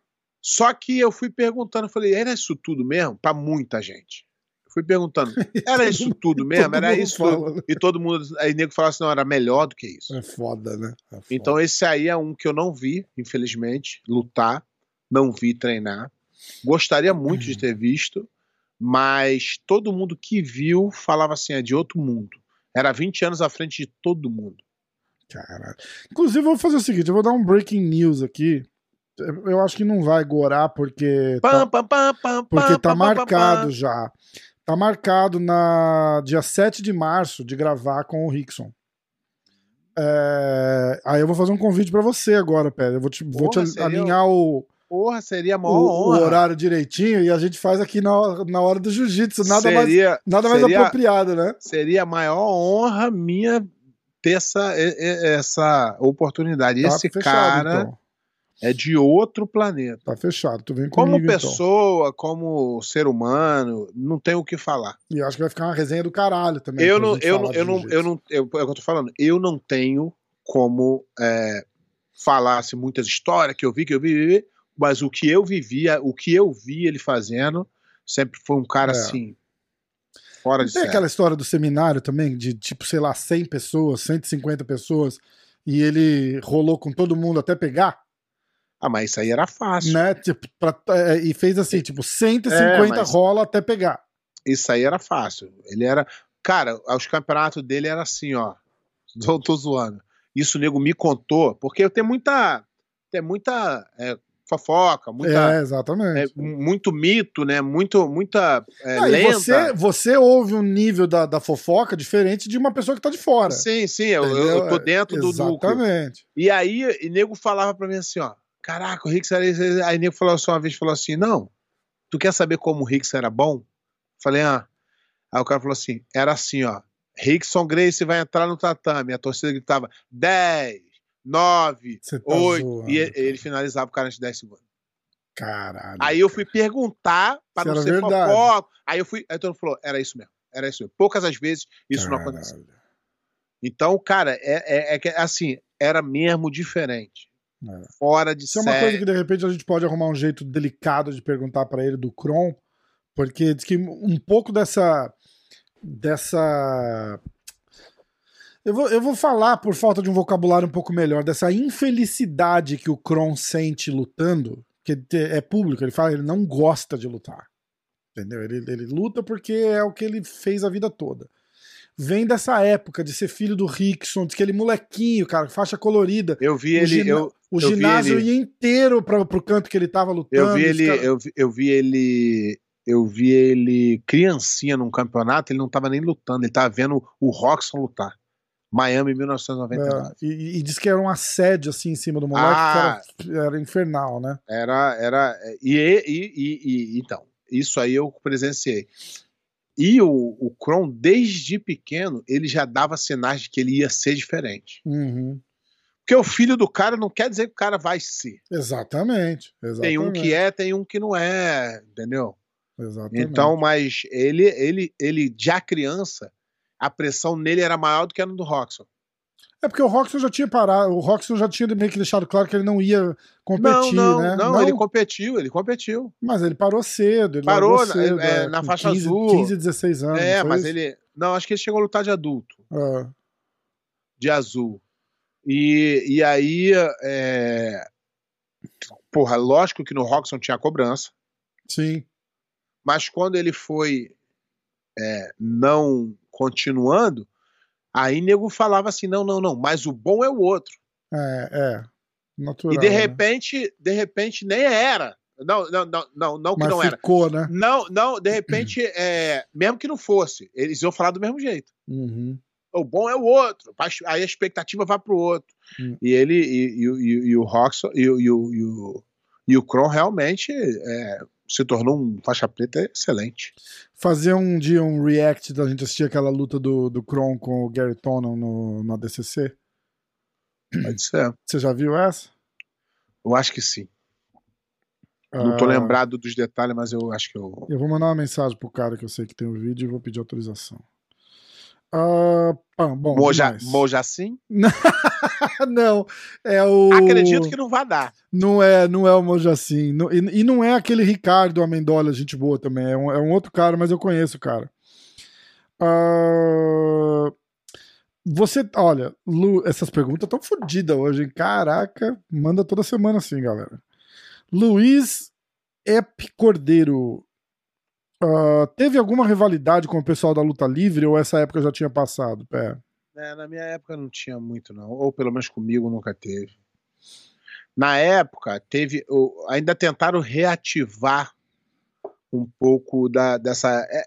Só que eu fui perguntando, eu falei, era isso tudo mesmo? Pra muita gente. Eu fui perguntando, era isso tudo mesmo? Era isso fala, tudo? né? E todo mundo, aí nego falava assim, não, era melhor do que isso. É foda, né? É foda. Então esse aí é um que eu não vi, infelizmente, lutar, não vi treinar. Gostaria muito Uhum. de ter visto, mas todo mundo que viu falava assim, é de outro mundo. Era 20 anos à frente de todo mundo. Caralho. Inclusive, eu vou fazer o seguinte: eu vou dar um breaking news aqui. Eu acho que não vai gorar, porque. Tá, Pam, pam, pam, porque tá marcado já. Tá marcado na dia 7 de março de gravar com o Rickson. É, Aí eu vou fazer um convite pra você agora, Pedro. Eu vou te, vou te Porra, alinhar o, Porra, seria a o, maior o honra. horário direitinho e a gente faz aqui na, na hora do jiu-jitsu. Nada, mais, seria, nada mais seria- apropriado, né? seria a maior honra minha ter essa, essa oportunidade. Tá Esse fechado, cara então. é de outro planeta. Tá fechado. Tu vem Como comigo, então. pessoa, como ser humano, não tem o que falar. E acho que vai ficar uma resenha do caralho também. Eu não, eu não, eu não, eu não, eu, é o que eu tô falando. Eu não tenho como é, falar assim, muitas histórias que eu vi, que eu vi, vi, vi, mas o que eu vivia, o que eu vi ele fazendo, sempre foi um cara É. assim, fora Não de tem série. aquela história do seminário também, de tipo, sei lá, 100 pessoas, 150 pessoas, e ele rolou com todo mundo até pegar, Ah, mas isso aí era fácil. né? Tipo, pra- é, e fez assim, tipo, 150 É, mas- rola até pegar. Isso aí era fácil. Ele era. Cara, os campeonatos dele era assim, ó. Não tô zoando. Isso o nego me contou, porque eu tenho muita. Tem muita é, fofoca, muita. é, é, exatamente. muito mito, né? Muito, muita é, Ah, lenda. você, você ouve um nível da, da fofoca diferente de uma pessoa que tá de fora. Sim, sim, eu, eu- tô dentro do núcleo. Exatamente. E aí, e nego falava pra mim assim, ó. Caraca, o Rix era. Aí nego falou assim uma vez, falou assim, não, tu quer saber como o Rix era bom? Falei, ah. Aí o cara falou assim, era assim, ó. Rickson Grace vai entrar no tatame. A torcida gritava 10, 9, Você tá 8. zoando, e ele, finalizava o cara antes de 10 segundos. Caralho. Aí eu fui perguntar para não ser fofoca. Aí eu fui. Aí todo mundo falou, era isso mesmo. Era isso mesmo. Poucas as vezes isso não Caralho. aconteceu. Então, cara, é, é, é que, assim, era mesmo diferente. É. Fora de Isso é uma série. coisa que de repente a gente pode arrumar um jeito delicado de perguntar pra ele do Kron, porque diz que um pouco dessa dessa eu vou, eu vou falar por falta de um vocabulário um pouco melhor dessa infelicidade que o Kron sente lutando, que é público, ele fala, ele não gosta de lutar. Entendeu? Ele, ele luta porque é o que ele fez a vida toda. Vem dessa época de ser filho do Rickson, de aquele molequinho, cara, faixa colorida. Eu vi ele, eu, O Eu ginásio ele- ia inteiro pra, pro canto que ele tava lutando. eu vi ele, cara- eu, vi- eu vi ele, eu vi ele criancinha num campeonato, ele não tava nem lutando, ele tava vendo o Roxon lutar. Miami 1999. É, e, e diz que era um assédio assim em cima do moleque, Ah. era, era infernal, né? Era, era, e, e, e, e- então, isso aí eu presenciei. E o, o Kron, desde pequeno, ele já dava sinais de que ele ia ser diferente. Uhum. Porque o filho do cara não quer dizer que o cara vai ser. Exatamente, exatamente. Tem um que é, tem um que não é, entendeu? Exatamente. Então, mas ele, ele, ele já criança, a pressão nele era maior do que a do Roxon. É porque o Roxon já tinha parado, o Roxon já tinha meio que deixado claro que ele não ia competir, não, não, né? não, ele competiu, ele competiu. Mas ele parou cedo. Ele Parou largou na- cedo, é, na com faixa 15, azul. 15, 16 anos. é, não mas isso? ele. Não, acho que ele chegou a lutar de adulto, Ah, de azul. E, e aí. É... Porra, lógico que no Roxon tinha cobrança, sim. mas quando ele foi é, não continuando, aí nego falava assim: não, não, não, mas o bom é o outro. É, é. Natural, e de né? repente, de repente nem era. Não, não, não, não, não que Mas não era. ficou, né? Não, não, de repente, é, mesmo que não fosse, eles iam falar do mesmo jeito. Uhum. O bom é o outro. Aí a expectativa vai pro outro. Hum. E ele e, e, e, e o Roxon e, o, e o Kron realmente é, se tornou um faixa preta excelente. Fazer um dia um react da gente assistir aquela luta do, do Kron com o Gary Tonon no, no ADCC. Pode ser. Você já viu essa? Eu acho que sim. Não tô Ah, lembrado dos detalhes, mas eu acho que eu. Eu vou mandar uma mensagem pro cara que eu sei que tem o vídeo e vou pedir autorização. Ah, ah, bom, Moja. Mojacin? não, é o. Acredito que não vai dar. Não é, não é o Mojacin. Não- E, e não é aquele Ricardo Amendola, gente boa também. É um, é um outro cara, mas eu conheço o cara. Ah, você, olha, Lu, essas perguntas estão fodidas hoje, hein? Caraca, manda toda semana assim, galera. Luiz Ep Cordeiro. ah, teve alguma rivalidade com o pessoal da luta livre ou essa época já tinha passado? Pé? É, na minha época não tinha muito, não. Ou pelo menos comigo nunca teve. Na época, teve. Ainda tentaram reativar um pouco da, dessa. É,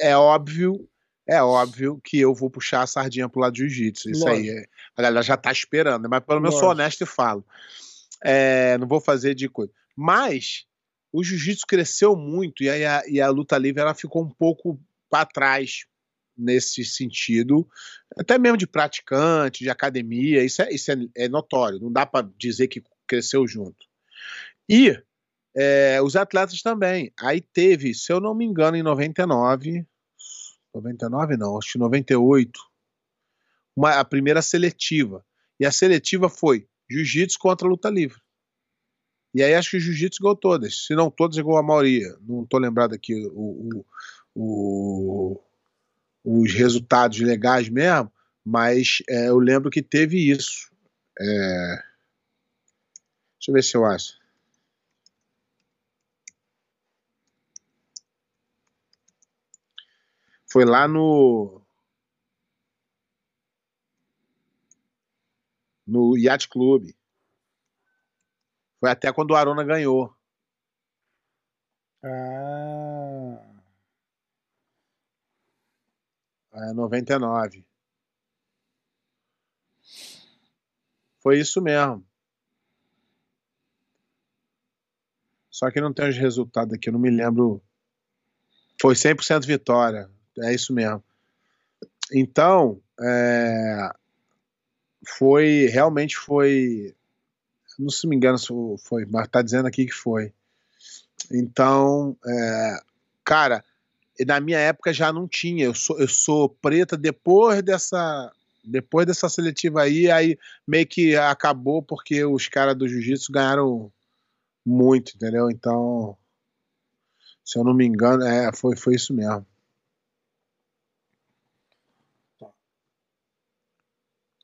é óbvio. É óbvio que eu vou puxar a sardinha pro lado do jiu-jitsu. Isso aí. Lógico. é- a galera já tá esperando, mas pelo menos eu sou honesto e falo. É, não vou fazer de coisa. Mas o jiu-jitsu cresceu muito e, aí a, e a luta livre ela ficou um pouco para trás nesse sentido, até mesmo de praticante, de academia, isso é, isso é, é notório, não dá para dizer que cresceu junto. E é, os atletas também. Aí teve, se eu não me engano, em 99, 99 não, acho que 98, uma, a primeira seletiva. E a seletiva foi jiu-jitsu contra luta livre. E aí acho que o jiu-jitsu ganhou todas, se não todas, igual a maioria. Não estou lembrado aqui o, o, o, os resultados legais mesmo, mas é, eu lembro que teve isso. É... Deixa eu ver se eu acho. Foi lá no. No Yacht Club. Foi até quando o Arona ganhou. Ah. É, 99. Foi isso mesmo. Só que não tem os resultados aqui, eu não me lembro. Foi 100% vitória. É isso mesmo. Então, é, foi realmente foi. Não se me engano se foi, mas tá dizendo aqui que foi. Então, é, cara, na minha época já não tinha. Eu sou, eu sou preta depois dessa depois dessa seletiva aí, aí meio que acabou porque os caras do jiu-jitsu ganharam muito, entendeu? Então, se eu não me engano, é, foi, foi isso mesmo.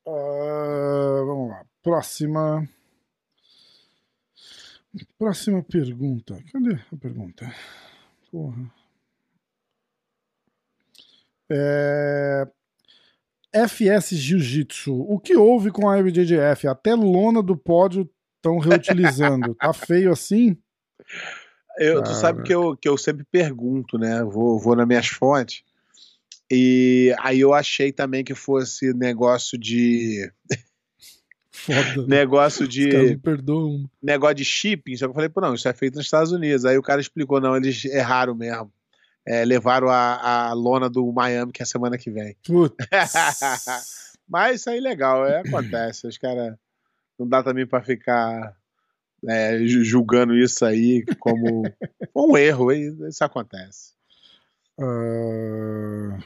Ah, vamos lá. Próxima. Próxima pergunta. Cadê a pergunta? Porra. É... FS Jiu-Jitsu. O que houve com a IBJJF? Até lona do pódio estão reutilizando. tá feio assim? Eu, tu sabe que eu, que eu sempre pergunto, né? Vou, vou nas minhas fontes. E aí eu achei também que fosse negócio de. Foda. negócio de. perdoam. negócio de shipping. Só que eu falei, pô, não, isso é feito nos Estados Unidos. Aí o cara explicou, não, eles erraram mesmo. É, levaram a, a lona do Miami, que é semana que vem. Mas isso aí é legal, é, acontece. Os caras. Não dá também pra ficar é, ju- julgando isso aí como um erro, isso acontece. Ah,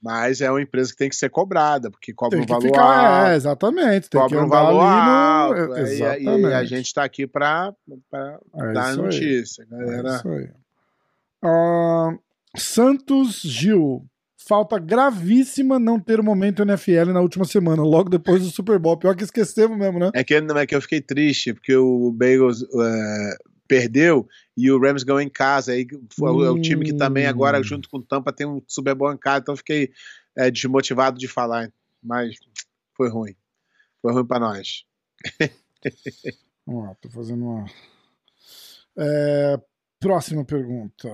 Mas é uma empresa que tem que ser cobrada, porque cobra tem um valor ficar, é, alto, exatamente. Tem que cobra um valor alto. no... e- e- a gente está aqui para É dar a isso aí. notícia, É galera. isso aí. Ah, Santos Gil. Falta gravíssima não ter o momento NFL na última semana, logo depois do Super Bowl. Pior que esquecemos mesmo, né? É que, é que eu fiquei triste, porque o Bagels é, perdeu e o Rams ganhou em casa. Aí foi o- é o time que também agora, Hum. junto com o Tampa, tem um Super Bowl em casa. Então eu fiquei é, desmotivado de falar. Mas foi ruim. Foi ruim para nós. Vamos lá, tô fazendo uma. É, próxima pergunta.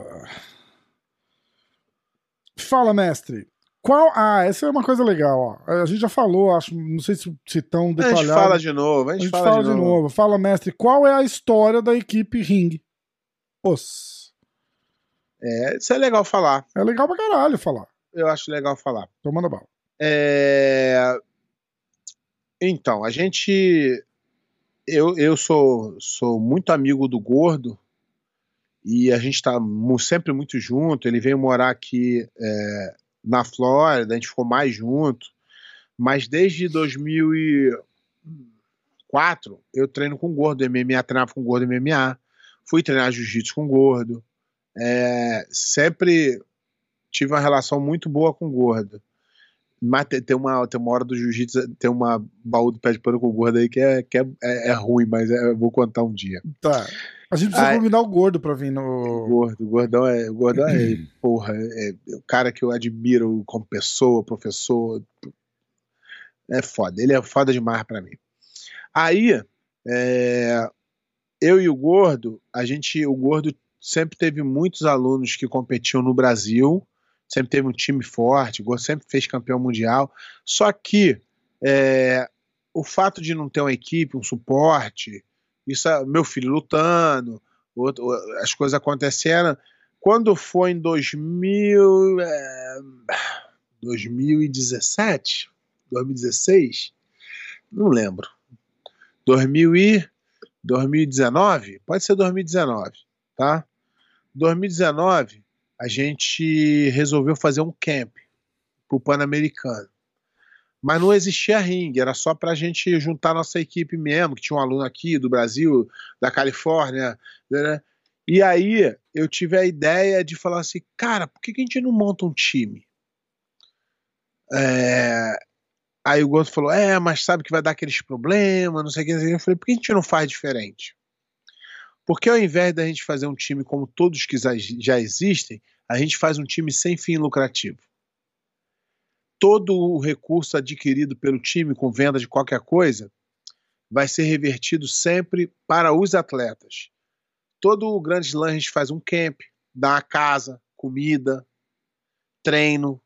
Fala, mestre. Qual. Ah, essa é uma coisa legal, ó. A gente já falou, acho, não sei se, se tão A detalhado. gente fala de novo, a A gente, gente fala, fala, de, novo. Fala, mestre, qual é a história da equipe Ring? Os. É, isso é legal falar. É legal pra caralho falar. Eu acho legal falar. Manda bala. É, Então, a gente. Eu, eu sou, sou muito amigo do Gordo e a gente está sempre muito junto. Ele veio morar aqui é, na Flórida, a gente ficou mais junto. Mas desde 2004 eu treino com gordo MMA, treinava com gordo MMA, fui treinar jiu-jitsu com gordo. É, sempre tive uma relação muito boa com gordo. Mas tem, uma, tem uma hora do jiu-jitsu, tem uma baú do pé de pano com gordo aí que é, que é, é, é ruim, mas é, eu vou contar um dia. Tá. A gente precisa combinar o gordo pra vir no. Gordo, o gordão é, o gordão é, porra, é, é o cara que eu admiro como pessoa, professor. É foda, ele é foda demais pra mim. Aí, é, eu e o Gordo, a gente, o Gordo sempre teve muitos alunos que competiam no Brasil, sempre teve um time forte, o Gordo sempre fez campeão mundial. Só que é, o fato de não ter uma equipe, um suporte, isso, é- meu filho lutando, outro- as coisas aconteceram. Quando foi em 2000, é, 2017, 2016, não lembro. 2000 e 2019, pode ser 2019, tá? 2019, a gente resolveu fazer um camp pro Pan-Americano. Mas não existia ringue, era só pra gente juntar nossa equipe mesmo, que tinha um aluno aqui do Brasil, da Califórnia, né? E aí eu tive a ideia de falar assim, cara, por que, que a gente não monta um time? É, Aí o Gordo falou, é, mas sabe que vai dar aqueles problemas, não sei o que. Eu falei, por que a gente não faz diferente? Porque ao invés da gente fazer um time como todos que já existem, a gente faz um time sem fim lucrativo. Todo o recurso adquirido pelo time com venda de qualquer coisa vai ser revertido sempre para os atletas. Todo o Grande Slam a gente faz um camp, dá uma casa, comida, treino.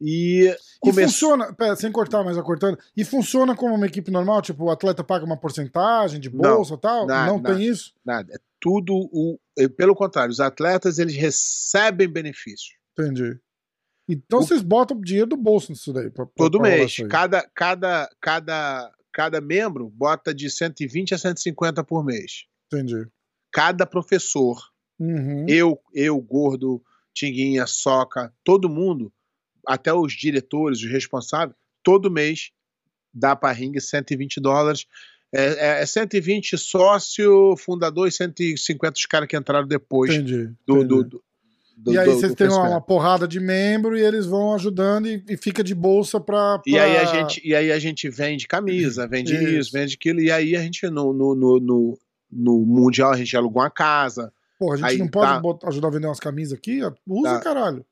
E, E começou- funciona, pera, sem cortar, mas acortando. E funciona como uma equipe normal? Tipo, o atleta paga uma porcentagem de Não, bolsa e tal? nada, não nada. tem isso? Nada. É tudo o. é, Pelo contrário, os atletas eles recebem benefícios. Entendi. Então O- vocês botam dinheiro do bolso nisso daí. Pra, pra- Todo mês. Cada, cada, cada, cada membro bota de 120 a 150 por mês. Entendi. Cada professor, Uhum. eu, eu, Gordo, Tinguinha, Soca, todo mundo, até os diretores, os responsáveis, todo mês dá para ringue 120 dólares. É, é, é 120 sócio, fundador e 150 os caras que entraram depois Entendi. do, entendi. do, do- do- e aí do- vocês do têm uma, uma porrada de membro e eles vão ajudando e, e fica de bolsa pra. E aí, a gente, e aí a gente vende camisa, vende Isso. isso, vende aquilo, e aí a gente no, no, no, no, no Mundial a gente alugou uma casa. Porra, a gente aí não pode tá- botar- ajudar a vender umas camisas aqui? Usa, Tá. caralho.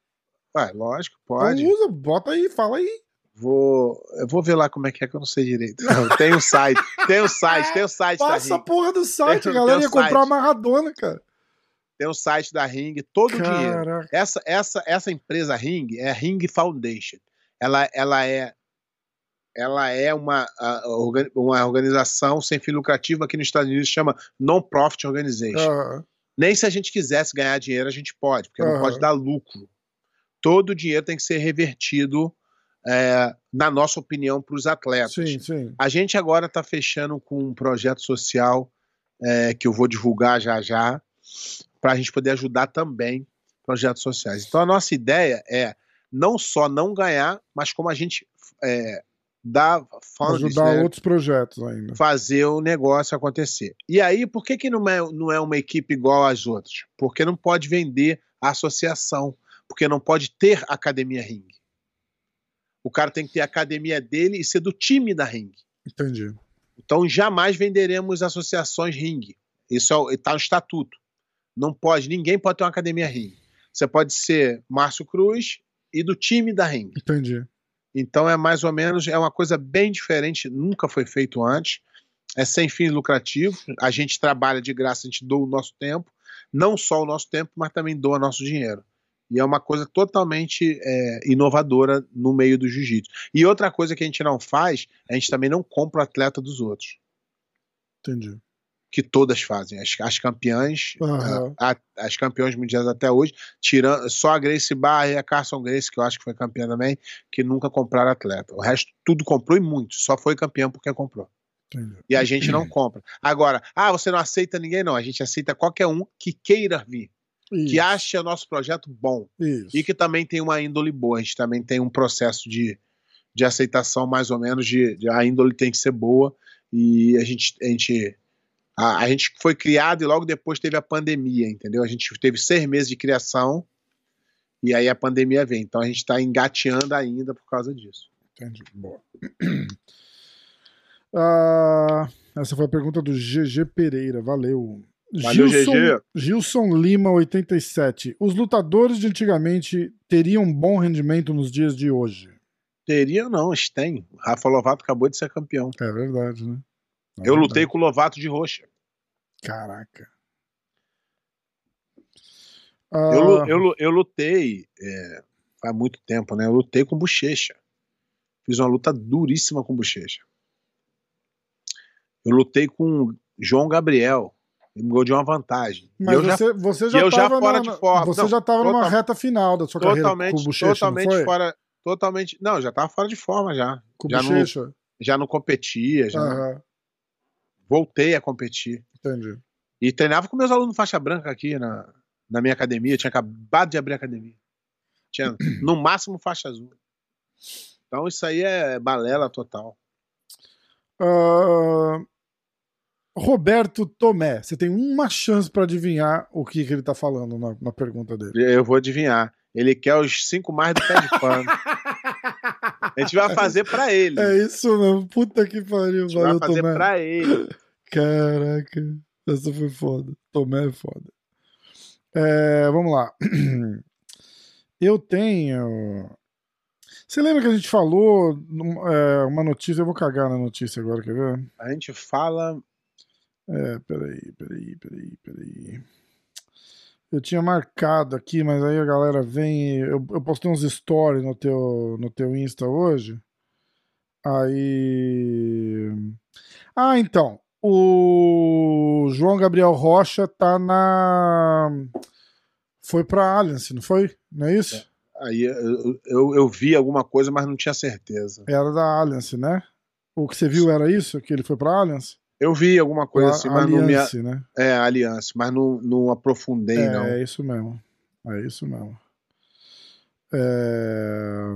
Ué, lógico, pode. Então usa, bota aí, fala aí. Vou, eu vou ver lá como é que é que eu não sei direito. Não, tem um site, tem um site, tem o site da Passa a porra do site, Tem- a galera ia o comprar uma Maradona, cara. Tem o site da Ring, todo o dinheiro. Caraca. Essa, essa, essa empresa Ring é a Ring Foundation. Ela, ela é ela é uma, uma organização sem fim lucrativo aqui nos Estados Unidos chama Non-Profit Organization. Aham. Nem se a gente quisesse ganhar dinheiro, a gente pode, porque não Aham. pode dar lucro. Todo o dinheiro tem que ser revertido, é, na nossa opinião, para os atletas. Sim, sim. A gente agora está fechando com um projeto social é, que eu vou divulgar já já, para a gente poder ajudar também projetos sociais. Então a nossa ideia é não só não ganhar, mas como a gente é, dar funds, Ajudar né, outros projetos ainda. fazer o negócio acontecer. E aí, por que, que não, é, não é uma equipe igual às outras? Porque não pode vender a associação, porque não pode ter academia ring. O cara tem que ter a academia dele e ser do time da ring. Entendi. Então jamais venderemos associações ring. Isso está no estatuto. Não pode, ninguém pode ter uma academia ring. Você pode ser Márcio Cruz e do time da ring. Entendi. Então é mais ou menos, é uma coisa bem diferente, nunca foi feito antes. É sem fins lucrativos. A gente trabalha de graça, a gente doa o nosso tempo, não só o nosso tempo, mas também doa nosso dinheiro. E é uma coisa totalmente é, inovadora no meio do jiu-jitsu. E outra coisa que a gente não faz, a gente também não compra o atleta dos outros, Entendi. Que todas fazem. As, as campeãs, Aham. a- a- as campeãs mundiais até hoje, tirando só a Grace Barra e a Carson Grace, que eu acho que foi campeã também, que nunca compraram atleta. O resto tudo comprou e muito, só foi campeão porque comprou. Entendi. E a gente não compra. Agora, ah, você não aceita ninguém? Não, a gente aceita qualquer um que queira vir. Isso, que acha nosso projeto bom isso. e que também tem uma índole boa. A gente também tem um processo de, de aceitação, mais ou menos, de, de a índole tem que ser boa e a gente, a gente a, a gente foi criado e logo depois teve a pandemia, entendeu? A gente teve seis meses de criação e aí a pandemia vem. Então a gente está engateando ainda por causa disso. Entendi. Boa. Ah, essa foi a pergunta do GG Pereira. Valeu. Valeu, Gilson, GG. Gilson Lima, 87. Os lutadores de antigamente teriam bom rendimento nos dias de hoje? Teria não, tem. O Rafa Lovato acabou de ser campeão. É verdade, né? É Eu verdade. lutei com o Lovato de roxa. Caraca. Eu, Ah, eu, lu- eu lutei é, faz muito tempo, né? Eu lutei com bochecha. Fiz uma luta duríssima com bochecha. Eu lutei com João Gabriel. Ele me ganhou de uma vantagem. Mas eu já você, você já eu já fora na- de forma. Você Não, já tava numa reta final da sua carreira totalmente, Bochecha, não totalmente foi? fora. Totalmente. Não, já tava fora de forma já. Com já não- Bochecha? Já não competia, já Aham, voltei a competir. entendi. E treinava com meus alunos faixa branca aqui na, na minha academia. Eu tinha acabado de abrir a academia. Tinha no máximo faixa azul. Então isso aí é balela total. Ah, Roberto Tomé, você tem uma chance pra adivinhar o que, que ele tá falando na, na pergunta dele. Eu vou adivinhar. Ele quer os cinco mais do pé de pano. A gente vai fazer pra ele. A É isso mesmo, puta que pariu, gente vai fazer Tomé. pra ele. Caraca, essa foi foda. Tomé é foda. É, vamos lá. Eu tenho. Você lembra que a gente falou é, uma notícia? Eu vou cagar na notícia agora, quer ver? A gente fala. É, peraí, peraí, peraí, peraí. Eu tinha marcado aqui, mas aí a galera vem. Eu, eu postei uns stories no teu, no teu Insta hoje. Aí. Ah, então. O João Gabriel Rocha tá na. Foi pra Alliance, não foi? Não é isso? Aí eu, eu, eu vi alguma coisa, mas não tinha certeza. Era da Alliance, né? O que você viu era isso? Que ele foi pra Alliance? Eu vi alguma coisa assim, mas não me. Né? É, aliança, mas não, não aprofundei, É, não. é isso mesmo. É isso mesmo. É...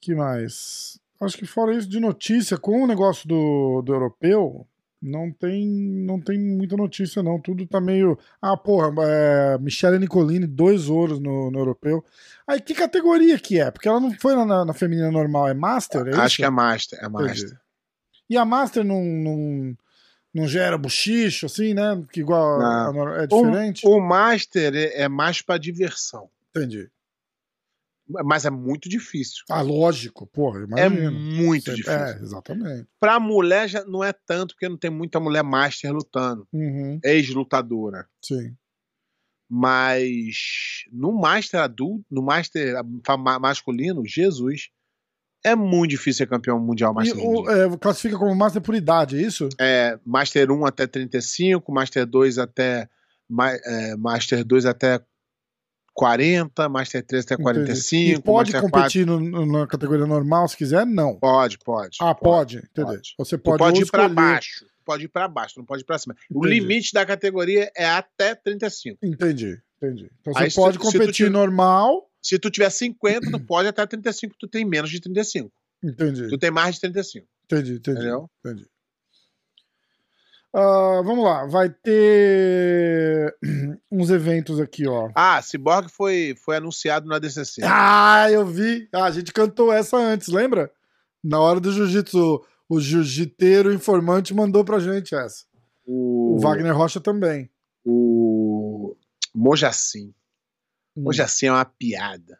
que mais? Acho que fora isso de notícia, com o negócio do, do europeu, não tem, não tem muita notícia, não. Tudo tá meio. Ah, porra, é, Michele Nicolini, dois ouros no, no europeu. Aí que categoria que é? Porque ela não foi na, na feminina normal, é Master? É Acho isso? que é Master, é Entendi. E a Master não, não, não gera buchicho, assim, né? Que igual a- a é diferente? O, o Master é, é mais pra diversão. Entendi. Mas é muito difícil. Ah, lógico, porra, É muito Você- difícil. É, exatamente. Pra mulher já não é tanto, porque não tem muita mulher Master lutando. Uhum, Ex-lutadora. sim. Mas no Master adulto, no Master masculino, Jesus, é muito difícil ser campeão mundial E Master. em o, é, classifica como Master por idade, é isso? É, Master 1 até 35, Master 2 até ma- é, Master 2 até 40, Master 3 até Entendi. 45. E pode Master competir no- no- na categoria normal se quiser? Não. 4, pode, pode. Ah, pode, entendeu? pode. Você Tu pode, pode, ir escolher- baixo. Pode ir pra baixo, não pode ir pra cima. O Entendi. limite da categoria é até 35. Entendi, entendi. Então Aí você pode competir normal. Se tu tiver 50, tu pode até 35, tu tem menos de 35. Entendi, Tu tem mais de 35, entendi, entendi. entendeu? entendi. Ah, vamos lá, vai ter uns eventos aqui, ó. Ah, Cyborg foi, foi anunciado na DCC. Ah, eu vi. Ah, a gente cantou essa antes, lembra? Na hora do jiu-jitsu, o jiu-jiteiro informante mandou pra gente essa. O, O Wagner Rocha também. o Mojacin. Hum. Mojacin é uma piada.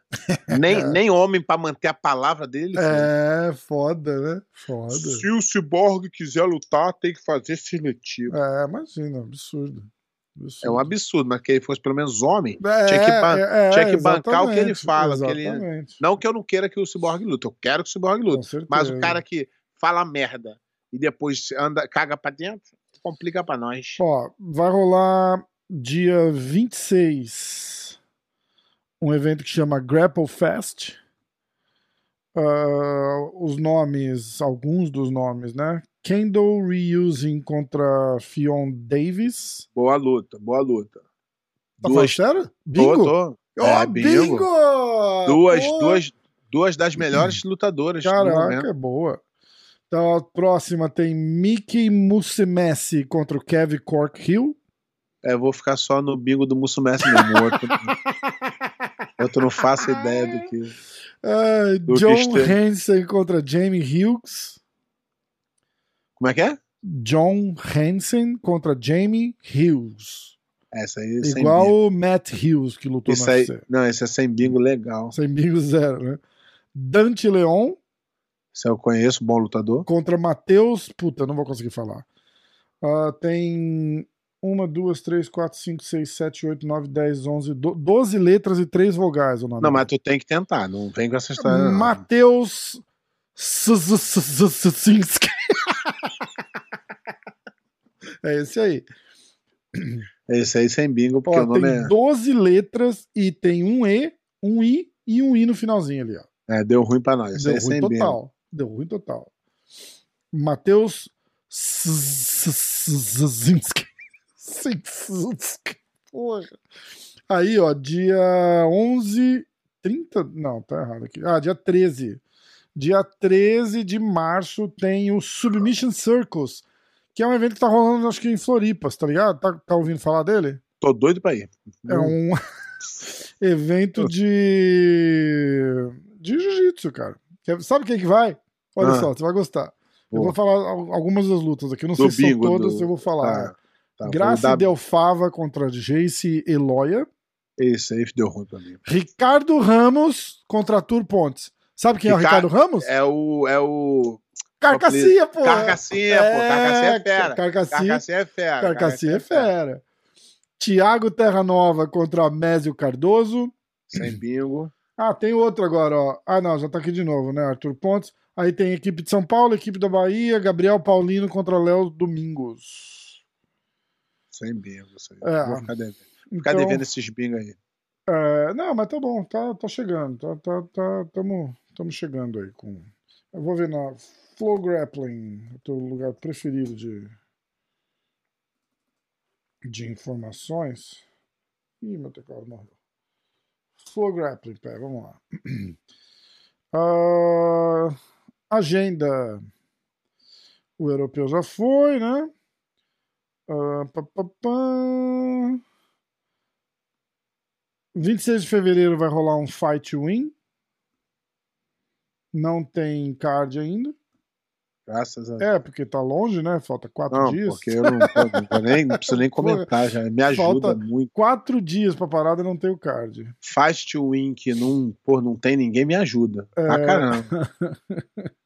nem, nem homem pra manter a palavra dele. É, foda, né? Foda. Se o Cyborg quiser lutar, tem que fazer seletivo. É, imagina, absurdo. absurdo. É um absurdo, mas que ele fosse pelo menos homem. É, tinha que ban- é, é, tinha que bancar o que ele fala, que ele-. Não que eu não queira que o Cyborg lute, eu quero que o Cyborg Com lute. Mas o cara que fala merda e depois anda, caga pra dentro, complica pra nós. Ó, vai rolar dia 26 um evento que chama Grapple Fest. Ah, os nomes, alguns dos nomes, né? Kendall Reusing contra Fion Davis. Boa luta, boa luta. Tá Duas- falando sério? Tô, Bingo? tô. Ó, É, bingo! bingo. Duas, duas, duas das melhores lutadoras do Caraca, é boa. Então a próxima tem Mickey Musumeci contra o Kevin Cork Hill. É, eu vou ficar só no bingo do Mussumessi mesmo. outro não faço ideia do que. Ah, Do John Cristiano. Hansen contra Jamie Hughes. Como é que é? John Hansen contra Jamie Hughes. Essa aí sem Igual bingo. o Matt Hughes que lutou Isso no aí, não, esse é sem bingo legal. Sem bingo zero, né? Dante Leon Esse eu conheço, bom lutador. contra Matheus. Puta, não vou conseguir falar. Ah, tem uma, duas, três, quatro, cinco, seis, sete, oito, nove, dez, onze, do- doze letras e três vogais o nome. Não, mas tu tem que tentar, não vem com essa história. Matheus Sinski. É esse aí. Esse aí sem bingo, porque Ó, o nome tem é, 12 letras e tem um E, um I e um I no finalzinho ali, ó. é, Deu ruim pra nós. Deu ruim bingo. total. Deu ruim total. Matheus Zinski. Zinski. Porra. Aí, ó, dia 11. 30? Não, tá errado aqui. Ah, dia 13. Dia 13 de março tem o Submission Circles, que é um evento que tá rolando, acho que em Floripas, tá ligado? Tá, tá ouvindo falar dele? Tô doido pra ir. É um evento de. de jiu-jitsu, cara. Sabe quem que vai? Olha Ah. só, você vai gostar. Eu vou falar al- algumas das lutas aqui. Não Do sei se são todas, do- eu vou falar. Tá, tá, Graça foi o da- Delfava contra Jace Eloya. Esse aí deu ruim pra mim. Ricardo Ramos contra Arthur Pontes. Sabe quem é o Ricardo- Ramos? É o. É o. Carcassia, pô! Carcassinha, pô. Carcassinha é fera. Carcassia, Carcassinha é fera. Carcassia é fera. Tiago Terranova contra Mésio Cardoso. Sem bingo. Ah, tem outro agora, ó. Ah, não, já tá aqui de novo, né? Arthur Pontes. Aí tem equipe de São Paulo, equipe da Bahia, Gabriel Paulino contra Léo Domingos. Sem bingo. Isso aí. É. Vou ficar devendo. Ficar Então, devendo esses bingo aí. é, não, mas tá bom, tá, tá chegando. Tá, tá, tá, tamo, tamo chegando aí com. Eu vou ver na Flow Grappling, o teu lugar preferido de. de informações. Ih, meu teclado morreu. Flow Grappling, pera, vamos lá. Ah, agenda. O europeu já foi, né? Ah, pá, pá, pá. 26 de fevereiro vai rolar um Fight to Win. Não tem card ainda. Graças a Deus. É, porque tá longe, né? Falta quatro Não, dias. porque eu não, eu nem, não preciso nem comentar já. Me ajuda Falta- muito. Quatro dias pra parada e não tem o card. Fast win que não, pô, não tem ninguém, me ajuda. É. Pra caramba.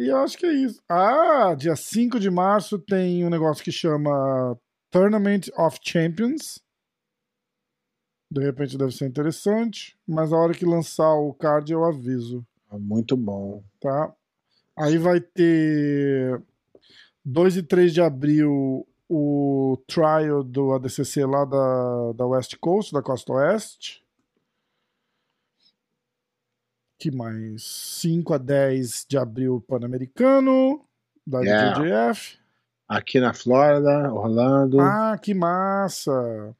E eu acho que é isso. Ah, dia 5 de março tem um negócio que chama Tournament of Champions. De repente deve ser interessante, mas a hora que lançar o card eu aviso, Muito bom. tá? Aí vai ter 2 e 3 de abril o trial do ADCC lá da, da West Coast, da Costa Oeste. Que mais? 5 a 10 de abril Pan-Americano, da Yeah. DJF. Aqui na Flórida, Orlando. Ah, que massa!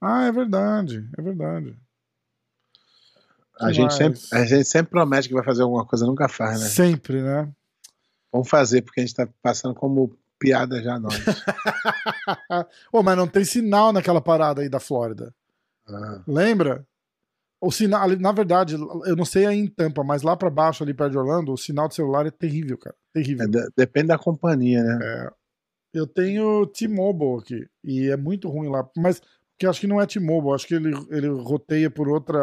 Ah, é verdade, é verdade. a, gente sempre, a gente sempre promete que vai fazer alguma coisa, nunca faz, né? Sempre, né? Vamos fazer, porque a gente tá passando como piada já nós. Ô, mas não tem sinal naquela parada aí da Flórida. Ah, Lembra? O sinal, na verdade, eu não sei aí em Tampa, mas lá pra baixo, ali perto de Orlando, o sinal de celular é terrível, cara. Terrível. é, de- depende da companhia, né? É. Eu tenho T-Mobile aqui e é muito ruim lá, mas que acho que não é T-Mobile, acho que ele, ele roteia por outra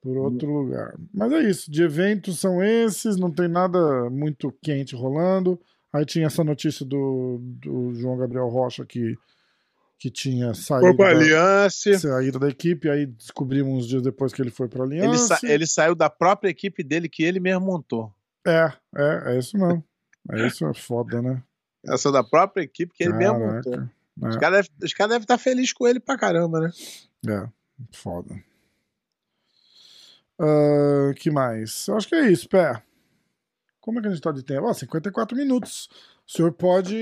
por outro lugar. Mas é isso, de eventos são esses, não tem nada muito quente rolando. Aí tinha essa notícia do, do João Gabriel Rocha que, que tinha saído Foi pra da, Aliança. saída da equipe, aí descobrimos uns dias depois que ele foi pra Ele, Aliança. sa- ele saiu da própria equipe dele que ele mesmo montou. É, é, é isso mesmo. É isso, é foda, né? Saiu da própria equipe que ele mesmo montou. Caraca. Os É. caras devem os caras devem estar felizes com ele pra caramba, né? É, foda. Ah, que mais? Eu acho que é isso, pé. Como é que a gente tá de tempo? Ó, 54 minutos. O senhor pode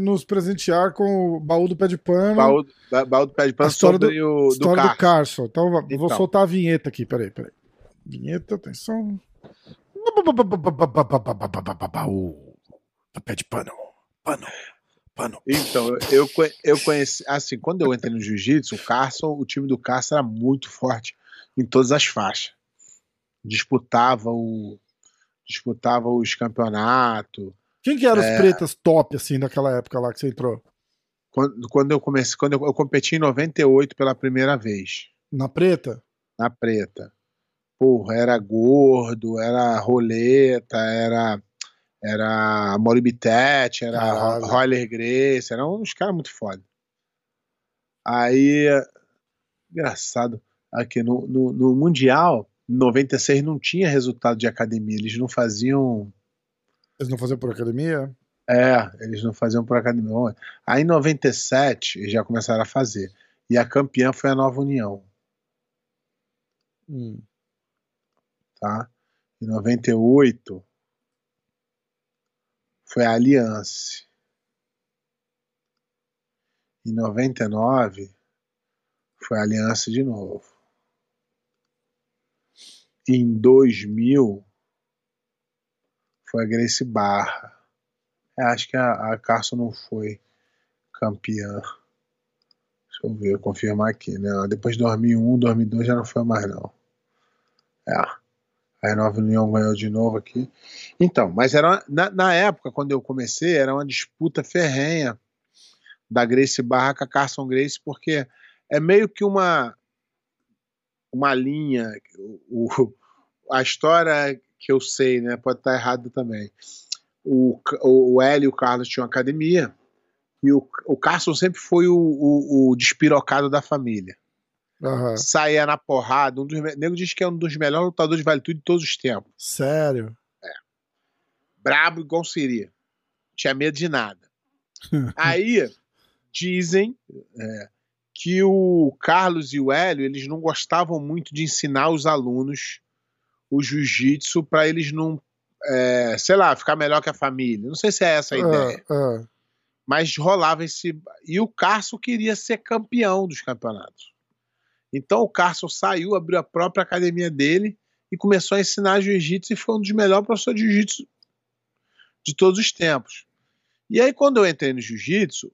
nos presentear com o baú do pé de pano. Baú, ba- baú do pé de a pano história do, o do história do. Carson. Então, va- vou Então. soltar a vinheta aqui, peraí, peraí. Vinheta, atenção. Baú do pé de pano. Pano. Pano. Então, eu, eu conheci. Assim, quando eu entrei no jiu-jitsu, o Carson, o time do Carson era muito forte em todas as faixas. Disputava o. Disputava os campeonatos. Quem que eram É. os pretas top, assim, daquela época lá que você entrou? Quando, quando eu comecei, quando eu, eu competi em 98 pela primeira vez, Na preta? na preta. Porra, era gordo, era roleta, era. Era Moribitete, era Caralho. Roller Grace, eram uns caras muito foda. Aí, engraçado, aqui no, no, no Mundial, em 96 não tinha resultado de academia, eles não faziam. Eles não faziam por academia? É, eles não faziam por academia. Aí em 97 eles já começaram a fazer. E a campeã foi a Nova União, Hum. tá? Em 98 foi a Aliança. Em 99 foi a Aliança de novo. Em 2000 foi a Grace Barra. É, acho que a, a Carson não foi campeã. Deixa eu ver, confirmar aqui, né? Depois de 2001, 2002 já não foi mais não. É. A Nova União ganhou de novo aqui. Então, mas era na, na época, quando eu comecei, era uma disputa ferrenha da Grace Barra com a Carson Grace, porque é meio que uma uma linha. O, o- a história que eu sei, né? Pode estar errado também. O, o, o Hélio e o Carlos tinham academia e o, o Carson sempre foi o, o, o despirocado da família Aham. saía na porrada. Um dos, nego diz que é um dos melhores lutadores de vale tudo de todos os tempos. Sério? Brabo igual seria. Tinha medo de nada. Aí dizem é, que o Carlos e o Hélio eles não gostavam muito de ensinar os alunos o jiu-jitsu para eles não, é, sei lá, ficar melhor que a família. Não sei se é essa a ideia. Ah, ah. mas rolava esse. E o Carson queria ser campeão dos campeonatos. Então o Carson saiu, abriu a própria academia dele e começou a ensinar jiu-jitsu e foi um dos melhores professores de jiu-jitsu de todos os tempos. E aí, quando eu entrei no jiu-jitsu,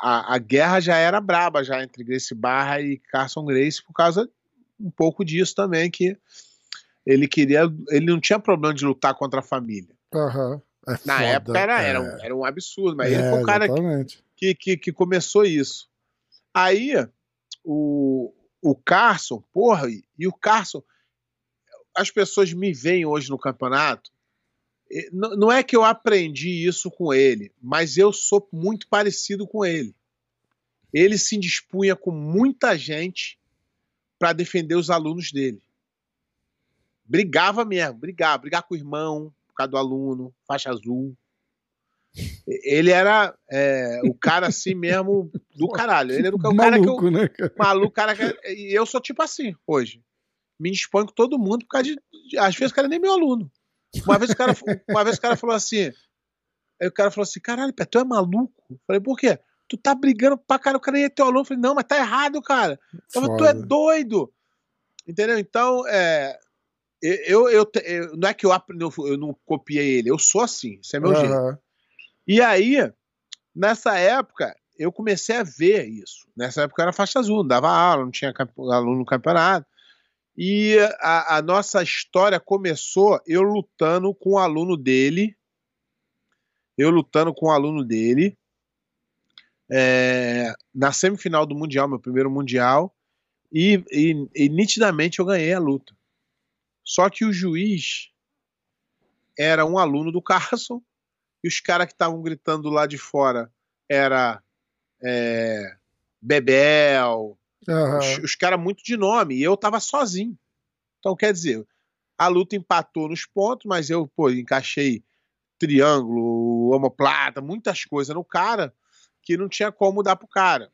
a, a guerra já era braba já entre Grace Barra e Carson Grace por causa um pouco disso também que ele queria, ele não tinha problema de lutar contra a família. Aham. É Na foda, época era, é. era, um, era um absurdo, mas É, ele foi o cara que que, que, começou isso. Aí, o, o Carson, porra, e, e o Carson, as pessoas me veem hoje no campeonato. Não é que eu aprendi isso com ele, mas eu sou muito parecido com ele. Ele se dispunha com muita gente para defender os alunos dele. Brigava mesmo, brigava, brigar com o irmão, por causa do aluno, faixa azul. Ele era é, o cara assim mesmo do caralho. Ele era o, o cara Maluco, né, cara? maluco, cara que, e eu sou tipo assim hoje. Me disponho com todo mundo por causa de, de- às vezes o cara nem é meu aluno. Uma vez o cara, uma vez o cara falou assim, aí o cara falou assim, caralho, Pé, tu é maluco? Eu falei, por quê? Tu tá brigando pra cara, o cara nem é teu aluno. Eu falei, não, mas tá errado, cara. Eu falei, tu é doido. Entendeu? Então, é, eu, eu, eu- não é que eu, eu, não copiei ele, eu sou assim, isso é meu jeito. Aham. E aí, nessa época, eu comecei a ver isso. Nessa época eu era faixa azul, não dava aula, não tinha aluno no campeonato. E a, a nossa história começou eu lutando com o aluno dele. Eu lutando com o aluno dele. é, na semifinal do Mundial, meu primeiro Mundial. E, e- e nitidamente eu ganhei a luta. Só que o juiz era um aluno do Carson e os caras que estavam gritando lá de fora era é, Bebel, Aham. os, os caras muito de nome, e eu tava sozinho. Então, quer dizer, a luta empatou nos pontos, mas eu, pô, encaixei triângulo, omoplata, muitas coisas no cara que não tinha como dar pro cara.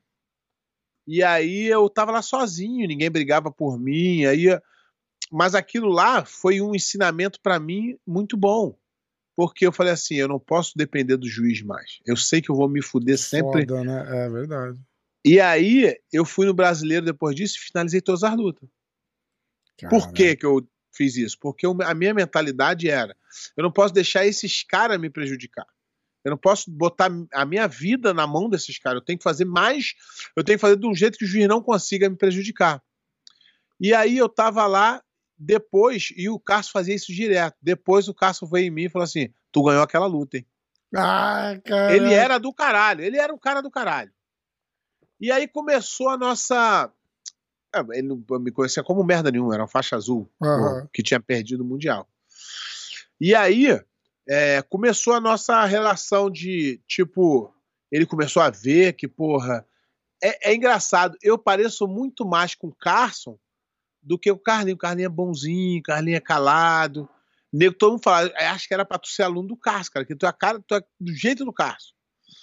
E aí eu tava lá sozinho, ninguém brigava por mim, aí mas aquilo lá foi um ensinamento para mim muito bom. Porque eu falei assim, eu não posso depender do juiz mais. Eu sei que eu vou me fuder sempre. Foda, né? É verdade. E aí, eu fui no brasileiro depois disso e finalizei todas as lutas. Por que, que eu fiz isso? Porque eu- a minha mentalidade era: eu não posso deixar esses caras me prejudicar. Eu não posso botar a minha vida na mão desses caras. Eu tenho que fazer mais. Eu tenho que fazer de um jeito que o juiz não consiga me prejudicar. E aí eu tava lá depois, e o Cássio fazia isso direto. Depois o Cássio veio em mim e falou assim: Tu ganhou aquela luta, hein? Ah, cara. Ele era do caralho, ele era um cara do caralho. E aí começou a nossa. Ah, Ele não me conhecia como merda nenhuma, era uma faixa azul, pô, que tinha perdido o Mundial. E aí é, começou a nossa relação de tipo. Ele começou a ver que, porra. É, é engraçado, eu pareço muito mais com o Carson do que o Carlinho. O Carlinho é bonzinho, o Carlinho é calado. Nego, todo mundo fala, "É, acho que era pra tu ser aluno do Carson, cara, que tu é cara, tu é do jeito do Carson.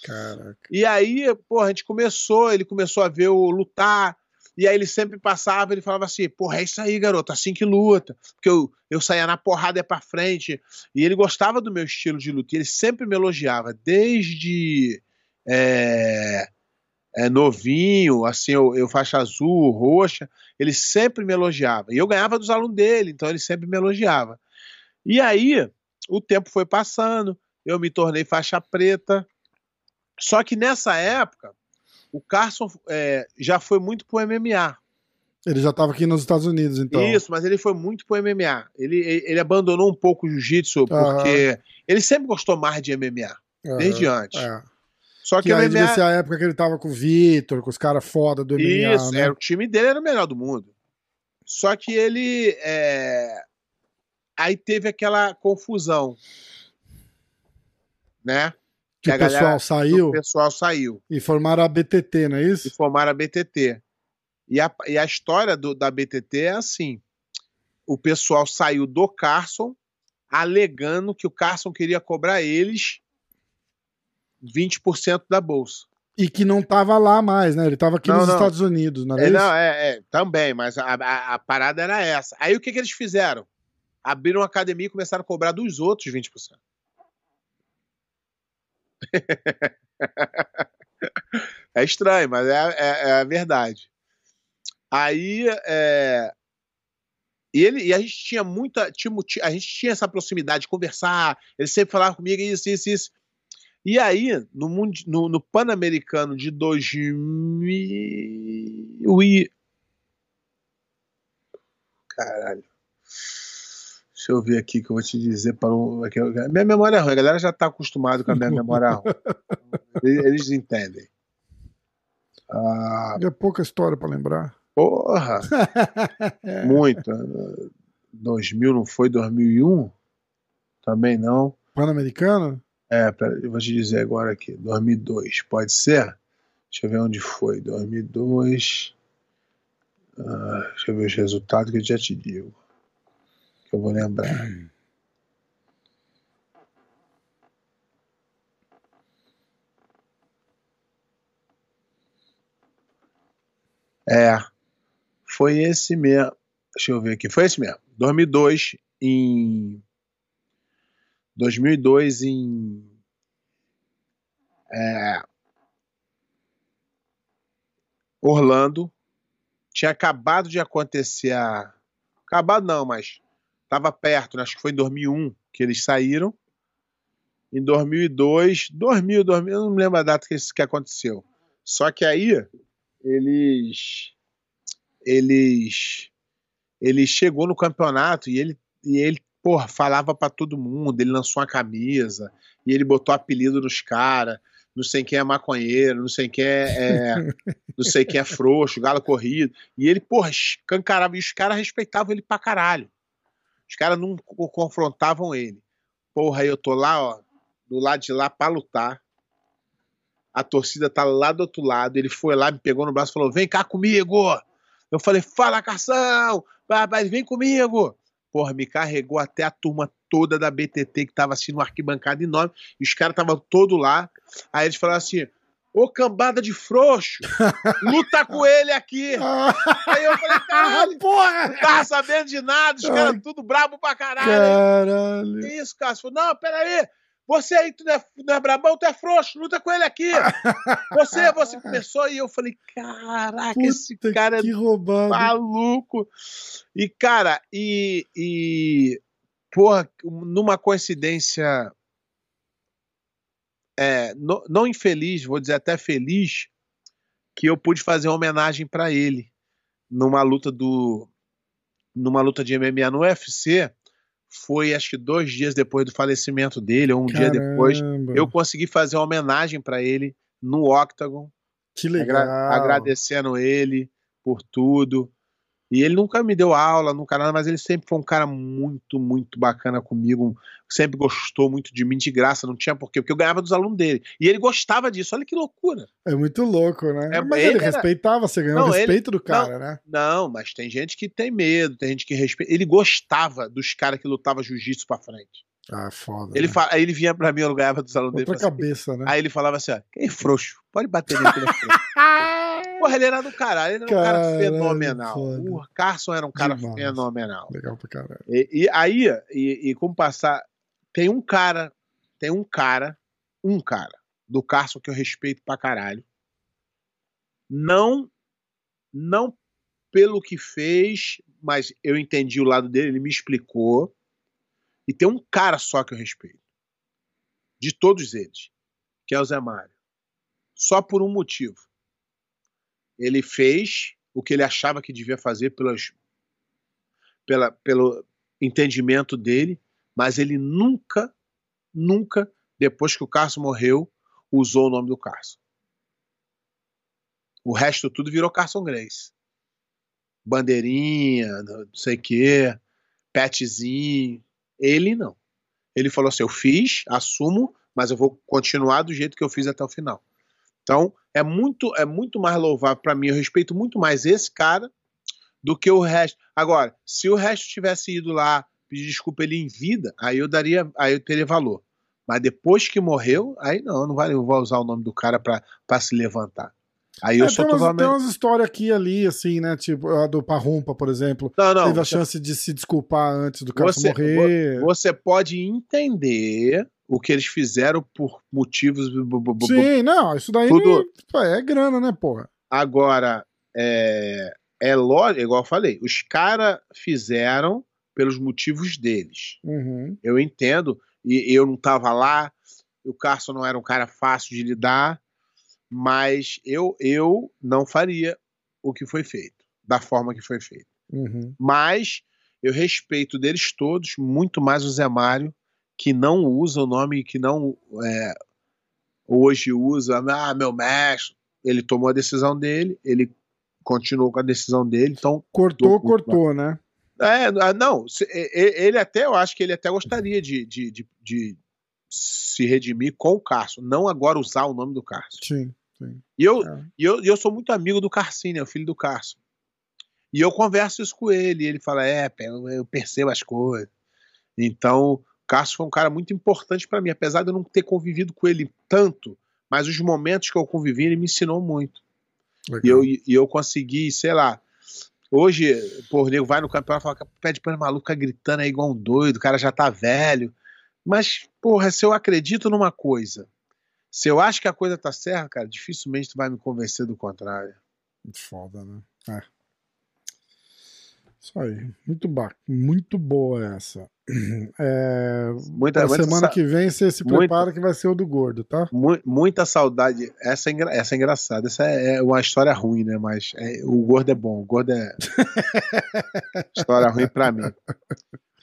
Caraca. E aí, porra, a gente começou, ele começou a ver o lutar, e aí ele sempre passava, ele falava assim, porra, é isso aí, garoto, assim que luta. Porque eu, eu saía na porrada é pra frente, e ele gostava do meu estilo de luta, e ele sempre me elogiava, desde é, é, novinho, assim, eu, eu faixa azul, roxa, ele sempre me elogiava. E eu ganhava dos alunos dele, então ele sempre me elogiava. E aí, o tempo foi passando, eu me tornei faixa preta, só que nessa época, o Carson é, já foi muito pro MMA. Ele já tava aqui nos Estados Unidos, então. Isso, mas ele foi muito pro MMA. Ele, ele abandonou um pouco o jiu-jitsu, porque ele sempre gostou mais de MMA, Aham. desde antes. É. Só que Que aí devia MMA. ser a época que ele tava com o Vitor, com os caras foda do MMA, Isso, né? era, o time dele era o melhor do mundo. Só que ele. é, Aí teve aquela confusão. Né? Que a o pessoal saiu O pessoal saiu. e formaram a BTT, não é e isso? formaram a BTT. E a, e a história do- da BTT é assim: o pessoal saiu do Carson alegando que o Carson queria cobrar eles 20% da bolsa. E que não tava lá mais, né? Ele tava aqui Não, nos não. Estados Unidos, não É, não, é, é, também, mas a, a- a parada era essa. Aí o que, que eles fizeram? Abriram uma academia e começaram a cobrar dos outros 20%. é estranho, mas é, é- é a verdade. Aí é, e ele e a gente tinha muita tinha, a gente tinha essa proximidade de conversar. Ele sempre falava comigo isso, isso, isso. E aí no mundo no, no Pan-Americano de 2000 e caralho. Deixa eu ver aqui que eu vou te dizer para um. aqui, eu- Minha memória é ruim, a galera já está acostumada com a minha memória ruim. Eles, entendem. Ah, É pouca história pra lembrar. porra! Muito. 2000 não foi 2001? Também não. Pan-Americano? É, pera, eu vou te dizer agora aqui. 2002, pode ser? Deixa eu ver onde foi. 2002. Ah, deixa eu ver os resultados que eu já te digo. Que eu vou lembrar. É, foi esse mesmo. Deixa eu ver aqui. Foi esse mesmo. 2002 em 2002 em é, Orlando. Tinha acabado de acontecer a. Acabado não, mas estava perto, né? acho que foi em 2001 que eles saíram. Em 2002, 2000, 2000, eu não me lembro a data que isso que aconteceu. Só que aí eles eles ele chegou no campeonato e ele e ele porra, falava pra todo mundo, ele lançou uma camisa e ele botou apelido nos caras, não sei quem é maconheiro, não sei quem é, é não sei quem é frouxo, galo corrido, e ele, porra, escancarava, e os caras respeitavam ele pra caralho. Os caras não co- confrontavam ele. Porra, aí eu tô lá, ó, do lado de lá pra lutar. A torcida tá lá do outro lado. Ele foi lá, me pegou no braço e falou: Vem cá comigo. Eu falei: Fala, Cação, vai, vai, vem comigo. Porra, me carregou até a turma toda da BTT que tava assim numa arquibancada enorme. E os caras estavam todos lá. Aí eles falaram assim: Ô cambada de frouxo, luta com ele aqui. Aí eu falei, caralho, porra! não tava sabendo de nada, os caras tudo brabo pra caralho. Caralho. Que isso, Cássio? Não, peraí. Você aí, tu não é, não é brabão, tu é frouxo, luta com ele aqui. Você, você começou e eu falei, caraca, esse Puta, cara é que roubado. maluco. E, cara, e, e porra, numa coincidência é, no- não infeliz, vou dizer até feliz, que eu pude fazer uma homenagem pra ele numa luta do numa luta de MMA no UFC. Foi acho que dois dias depois do falecimento dele, ou um dia depois. Caramba. Eu consegui fazer uma homenagem pra ele no Octagon. Que Agra- legal. agradecendo ele por tudo. E ele nunca me deu aula, nunca nada, mas ele sempre foi um cara muito, muito bacana comigo. Sempre gostou muito de mim de graça, não tinha porquê, porque eu ganhava dos alunos dele. E ele gostava disso, olha que loucura. É muito louco, né? É, Mas ele ele, era- respeitava, você ganhou Não, o ele- respeito do cara, né? Não, mas tem gente que tem medo, tem gente que respeita. Ele gostava dos caras que lutavam jiu-jitsu pra frente. Ah, foda. Ele né? Aí ele vinha pra mim, eu ganhava dos alunos dele. Outra falava assim- cabeça, né? Aí ele falava assim: ó, quem é frouxo? Pode bater nele que ele é frouxo. Porra, ele era do caralho, ele era um cara Caralho, fenomenal. foda. O Carson era um cara Demais. fenomenal. Legal pra caralho. E, e aí, e, e como passar, tem um cara, tem um cara, um cara do Carson que eu respeito pra caralho. Não, não pelo que fez, mas eu entendi o lado dele, ele me explicou. E tem um cara só que eu respeito. De todos eles, que é o Zé Mário. Só por um motivo. Ele fez o que ele achava que devia fazer pelas, pela, pelo entendimento dele, mas ele nunca, nunca, depois que o Carson morreu, usou o nome do Carson. O resto tudo virou Carson Grace. Bandeirinha, não sei o quê, petzinho. Ele não. Ele falou assim: eu fiz, assumo, mas eu vou continuar do jeito que eu fiz até o final. Então, é muito, é muito mais louvável para mim. Eu respeito muito mais esse cara do que o resto. Agora, se o resto tivesse ido lá pedir desculpa ele em vida, aí eu daria, aí eu teria valor. Mas depois que morreu, aí não, não vale, eu vou usar o nome do cara para se levantar. Aí eu É, sou tem, umas, totalmente. tem umas histórias aqui ali, assim, né? Tipo, a do Parrumpa, por exemplo. Não, não. teve a chance de se desculpar antes do cara Você- morrer. Você pode entender o que eles fizeram por motivos. Sim, não, isso daí Tudo- é grana, né, porra? Agora, é, é lógico, igual eu falei, os caras fizeram pelos motivos deles. Uhum. Eu entendo, e eu não tava lá, o Carson não era um cara fácil de lidar, mas eu, eu não faria o que foi feito, da forma que foi feito. Uhum. Mas eu respeito deles todos, muito mais o Zé Mário, que não usa o nome, que não é, hoje usa, ah, meu mestre. Ele tomou a decisão dele, ele continuou com a decisão dele, então. Cortou, cortou, né? É, ah, não, ele até, eu acho que ele até gostaria de, de, de, de se redimir com o Carson, não agora usar o nome do Carson. Sim. E eu, É. e eu, eu sou muito amigo do Carcine, é o filho do Carson. E eu converso isso com ele, e ele fala: É, eu percebo as coisas. Então, o Carson foi um cara muito importante para mim, apesar de eu não ter convivido com ele tanto, mas os momentos que eu convivi, ele me ensinou muito. Legal. E eu, e eu consegui, sei lá. Hoje, o nego vai no campeonato e fala: Pé de pano maluco, fica gritando aí igual um doido, o cara já tá velho. Mas, porra, se eu acredito numa coisa, se eu acho que a coisa tá certa, cara, dificilmente tu vai me convencer do contrário. Foda, né? É. Isso aí. Muito bacana. Muito boa essa. É, Muita, muita, semana que vem você se prepara que vai ser o do gordo, tá? mu- muita saudade. Essa é, essa é engraçada. Essa é, é uma história ruim, né? Mas é- o gordo é bom. O gordo é. história ruim pra mim.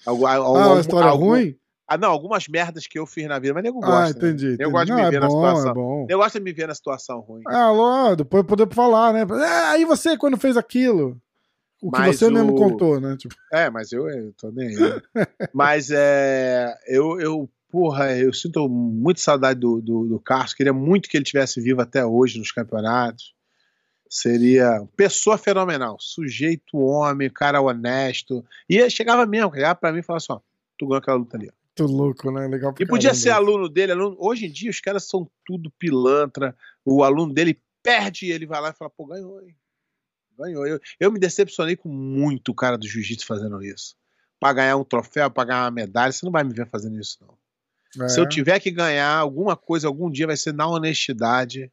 Algu- al- Ah, algum- uma história algum- ruim? Ah, não, algumas merdas que eu fiz na vida, mas nego Ah, gosta. né? entendi. Eu entendi. gosto de Não, me é ver na bom, situação. É bom. Eu gosto de me ver na situação ruim. Ah, alô, depois poder falar, né? É, aí você, quando fez aquilo, o que Mas você mesmo o- contou, né? Tipo, É, mas eu, eu tô nem aí. né? mas é. Eu, eu, porra, eu sinto muito saudade do, do, do Carlos. Queria muito que ele tivesse vivo até hoje nos campeonatos. Seria pessoa fenomenal, sujeito homem, cara honesto. E chegava mesmo, chegava pra mim e falava assim: ó, tu ganhou aquela luta ali. Muito louco, né? Legal E podia caramba ser aluno dele. Aluno... Hoje em dia os caras são tudo pilantra. O aluno dele perde e ele vai lá e fala, pô, ganhou, hein? Ganhou. Eu, eu me decepcionei com muito o cara do jiu-jitsu fazendo isso. Pra ganhar um troféu, pra ganhar uma medalha, você não vai me ver fazendo isso, não. É. Se eu tiver que ganhar alguma coisa algum dia, vai ser na honestidade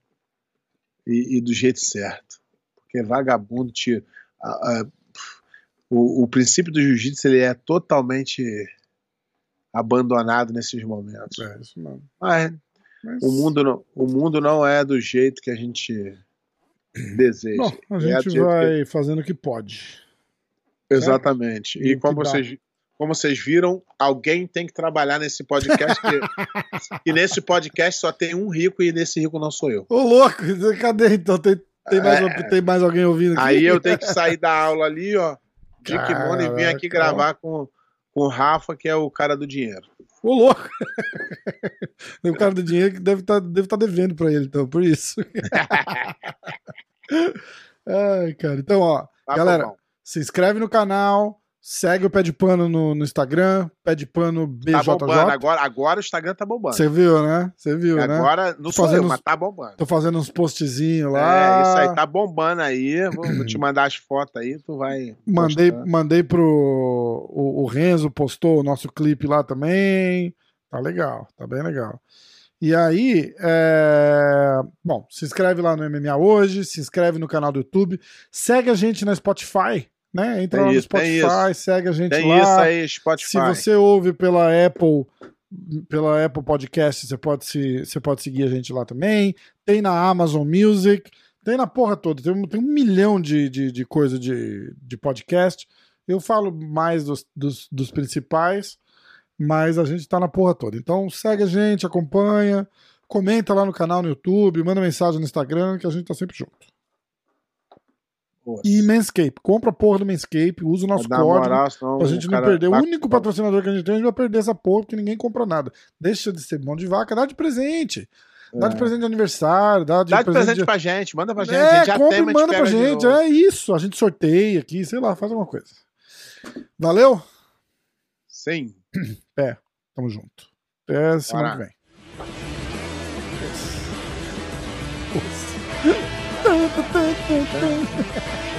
e, e do jeito certo. Porque vagabundo, tio, a- a- o, o princípio do jiu-jitsu ele é totalmente abandonado nesses momentos. É, isso mesmo. Mas Mas- o mundo não, o mundo não é do jeito que a gente deseja. Bom, a É gente que- vai fazendo o que pode. Exatamente. E E que como vocês, como vocês viram, alguém tem que trabalhar nesse podcast. que- e nesse podcast só tem um rico e nesse rico não sou eu. Ô, louco, cadê então? Tem, tem, mais, É. tem mais alguém ouvindo aqui? Aí eu tenho que sair da aula ali, ó, de kimono e vir aqui gravar com, com o Rafa, que é o cara do dinheiro. Ô, louco! o cara do dinheiro que deve estar deve tá devendo pra ele, então, por isso. Ai, cara. Então, ó, Tá Galera, bom. se inscreve no canal, segue o Pé de Pano no, no Instagram, Pé de Pano Tá bombando. BJJ. Agora, agora o Instagram tá bombando. Você viu, né? Você viu, né? Agora não Tô sou fazendo eu, uns- mas tá bombando. Tô fazendo uns postzinhos lá. É, isso aí, tá bombando aí. Vou, vou te mandar as fotos aí, tu vai. Mandei, postar. mandei pro. O, o Renzo postou o nosso clipe lá também. Tá legal, tá bem legal. E aí, é, bom, se inscreve lá no MMA hoje, se inscreve no canal do YouTube, segue a gente na Spotify, né? Entra Tem lá no isso, Spotify, segue a gente Tem lá. isso aí, Spotify. Se você ouve pela Apple, pela Apple Podcast, você pode, se, você pode seguir a gente lá também. Tem na Amazon Music, tem na porra toda. Tem, um- tem um milhão de, de, de coisa de, de podcast. Eu falo mais dos, dos, dos principais, mas a gente tá na porra toda. Então segue a gente, acompanha, comenta lá no canal no YouTube, manda mensagem no Instagram, que a gente tá sempre junto. E Manscape, compra a porra do Manscape, usa o nosso dar código. moral, senão Pra gente não perder. O único patrocinador que a gente tem, a gente vai perder essa porra, porque ninguém compra nada. Deixa de ser mão de vaca, dá de presente. Dá de É. presente de aniversário, dá de Dá de presente. presente de... pra gente, manda pra gente. É, a gente já compra tem, e manda pra gente. É isso. A gente sorteia aqui, sei lá, faz alguma coisa. Valeu? Sim. Tamo junto. Até semana Bora. que vem. 我也不知道，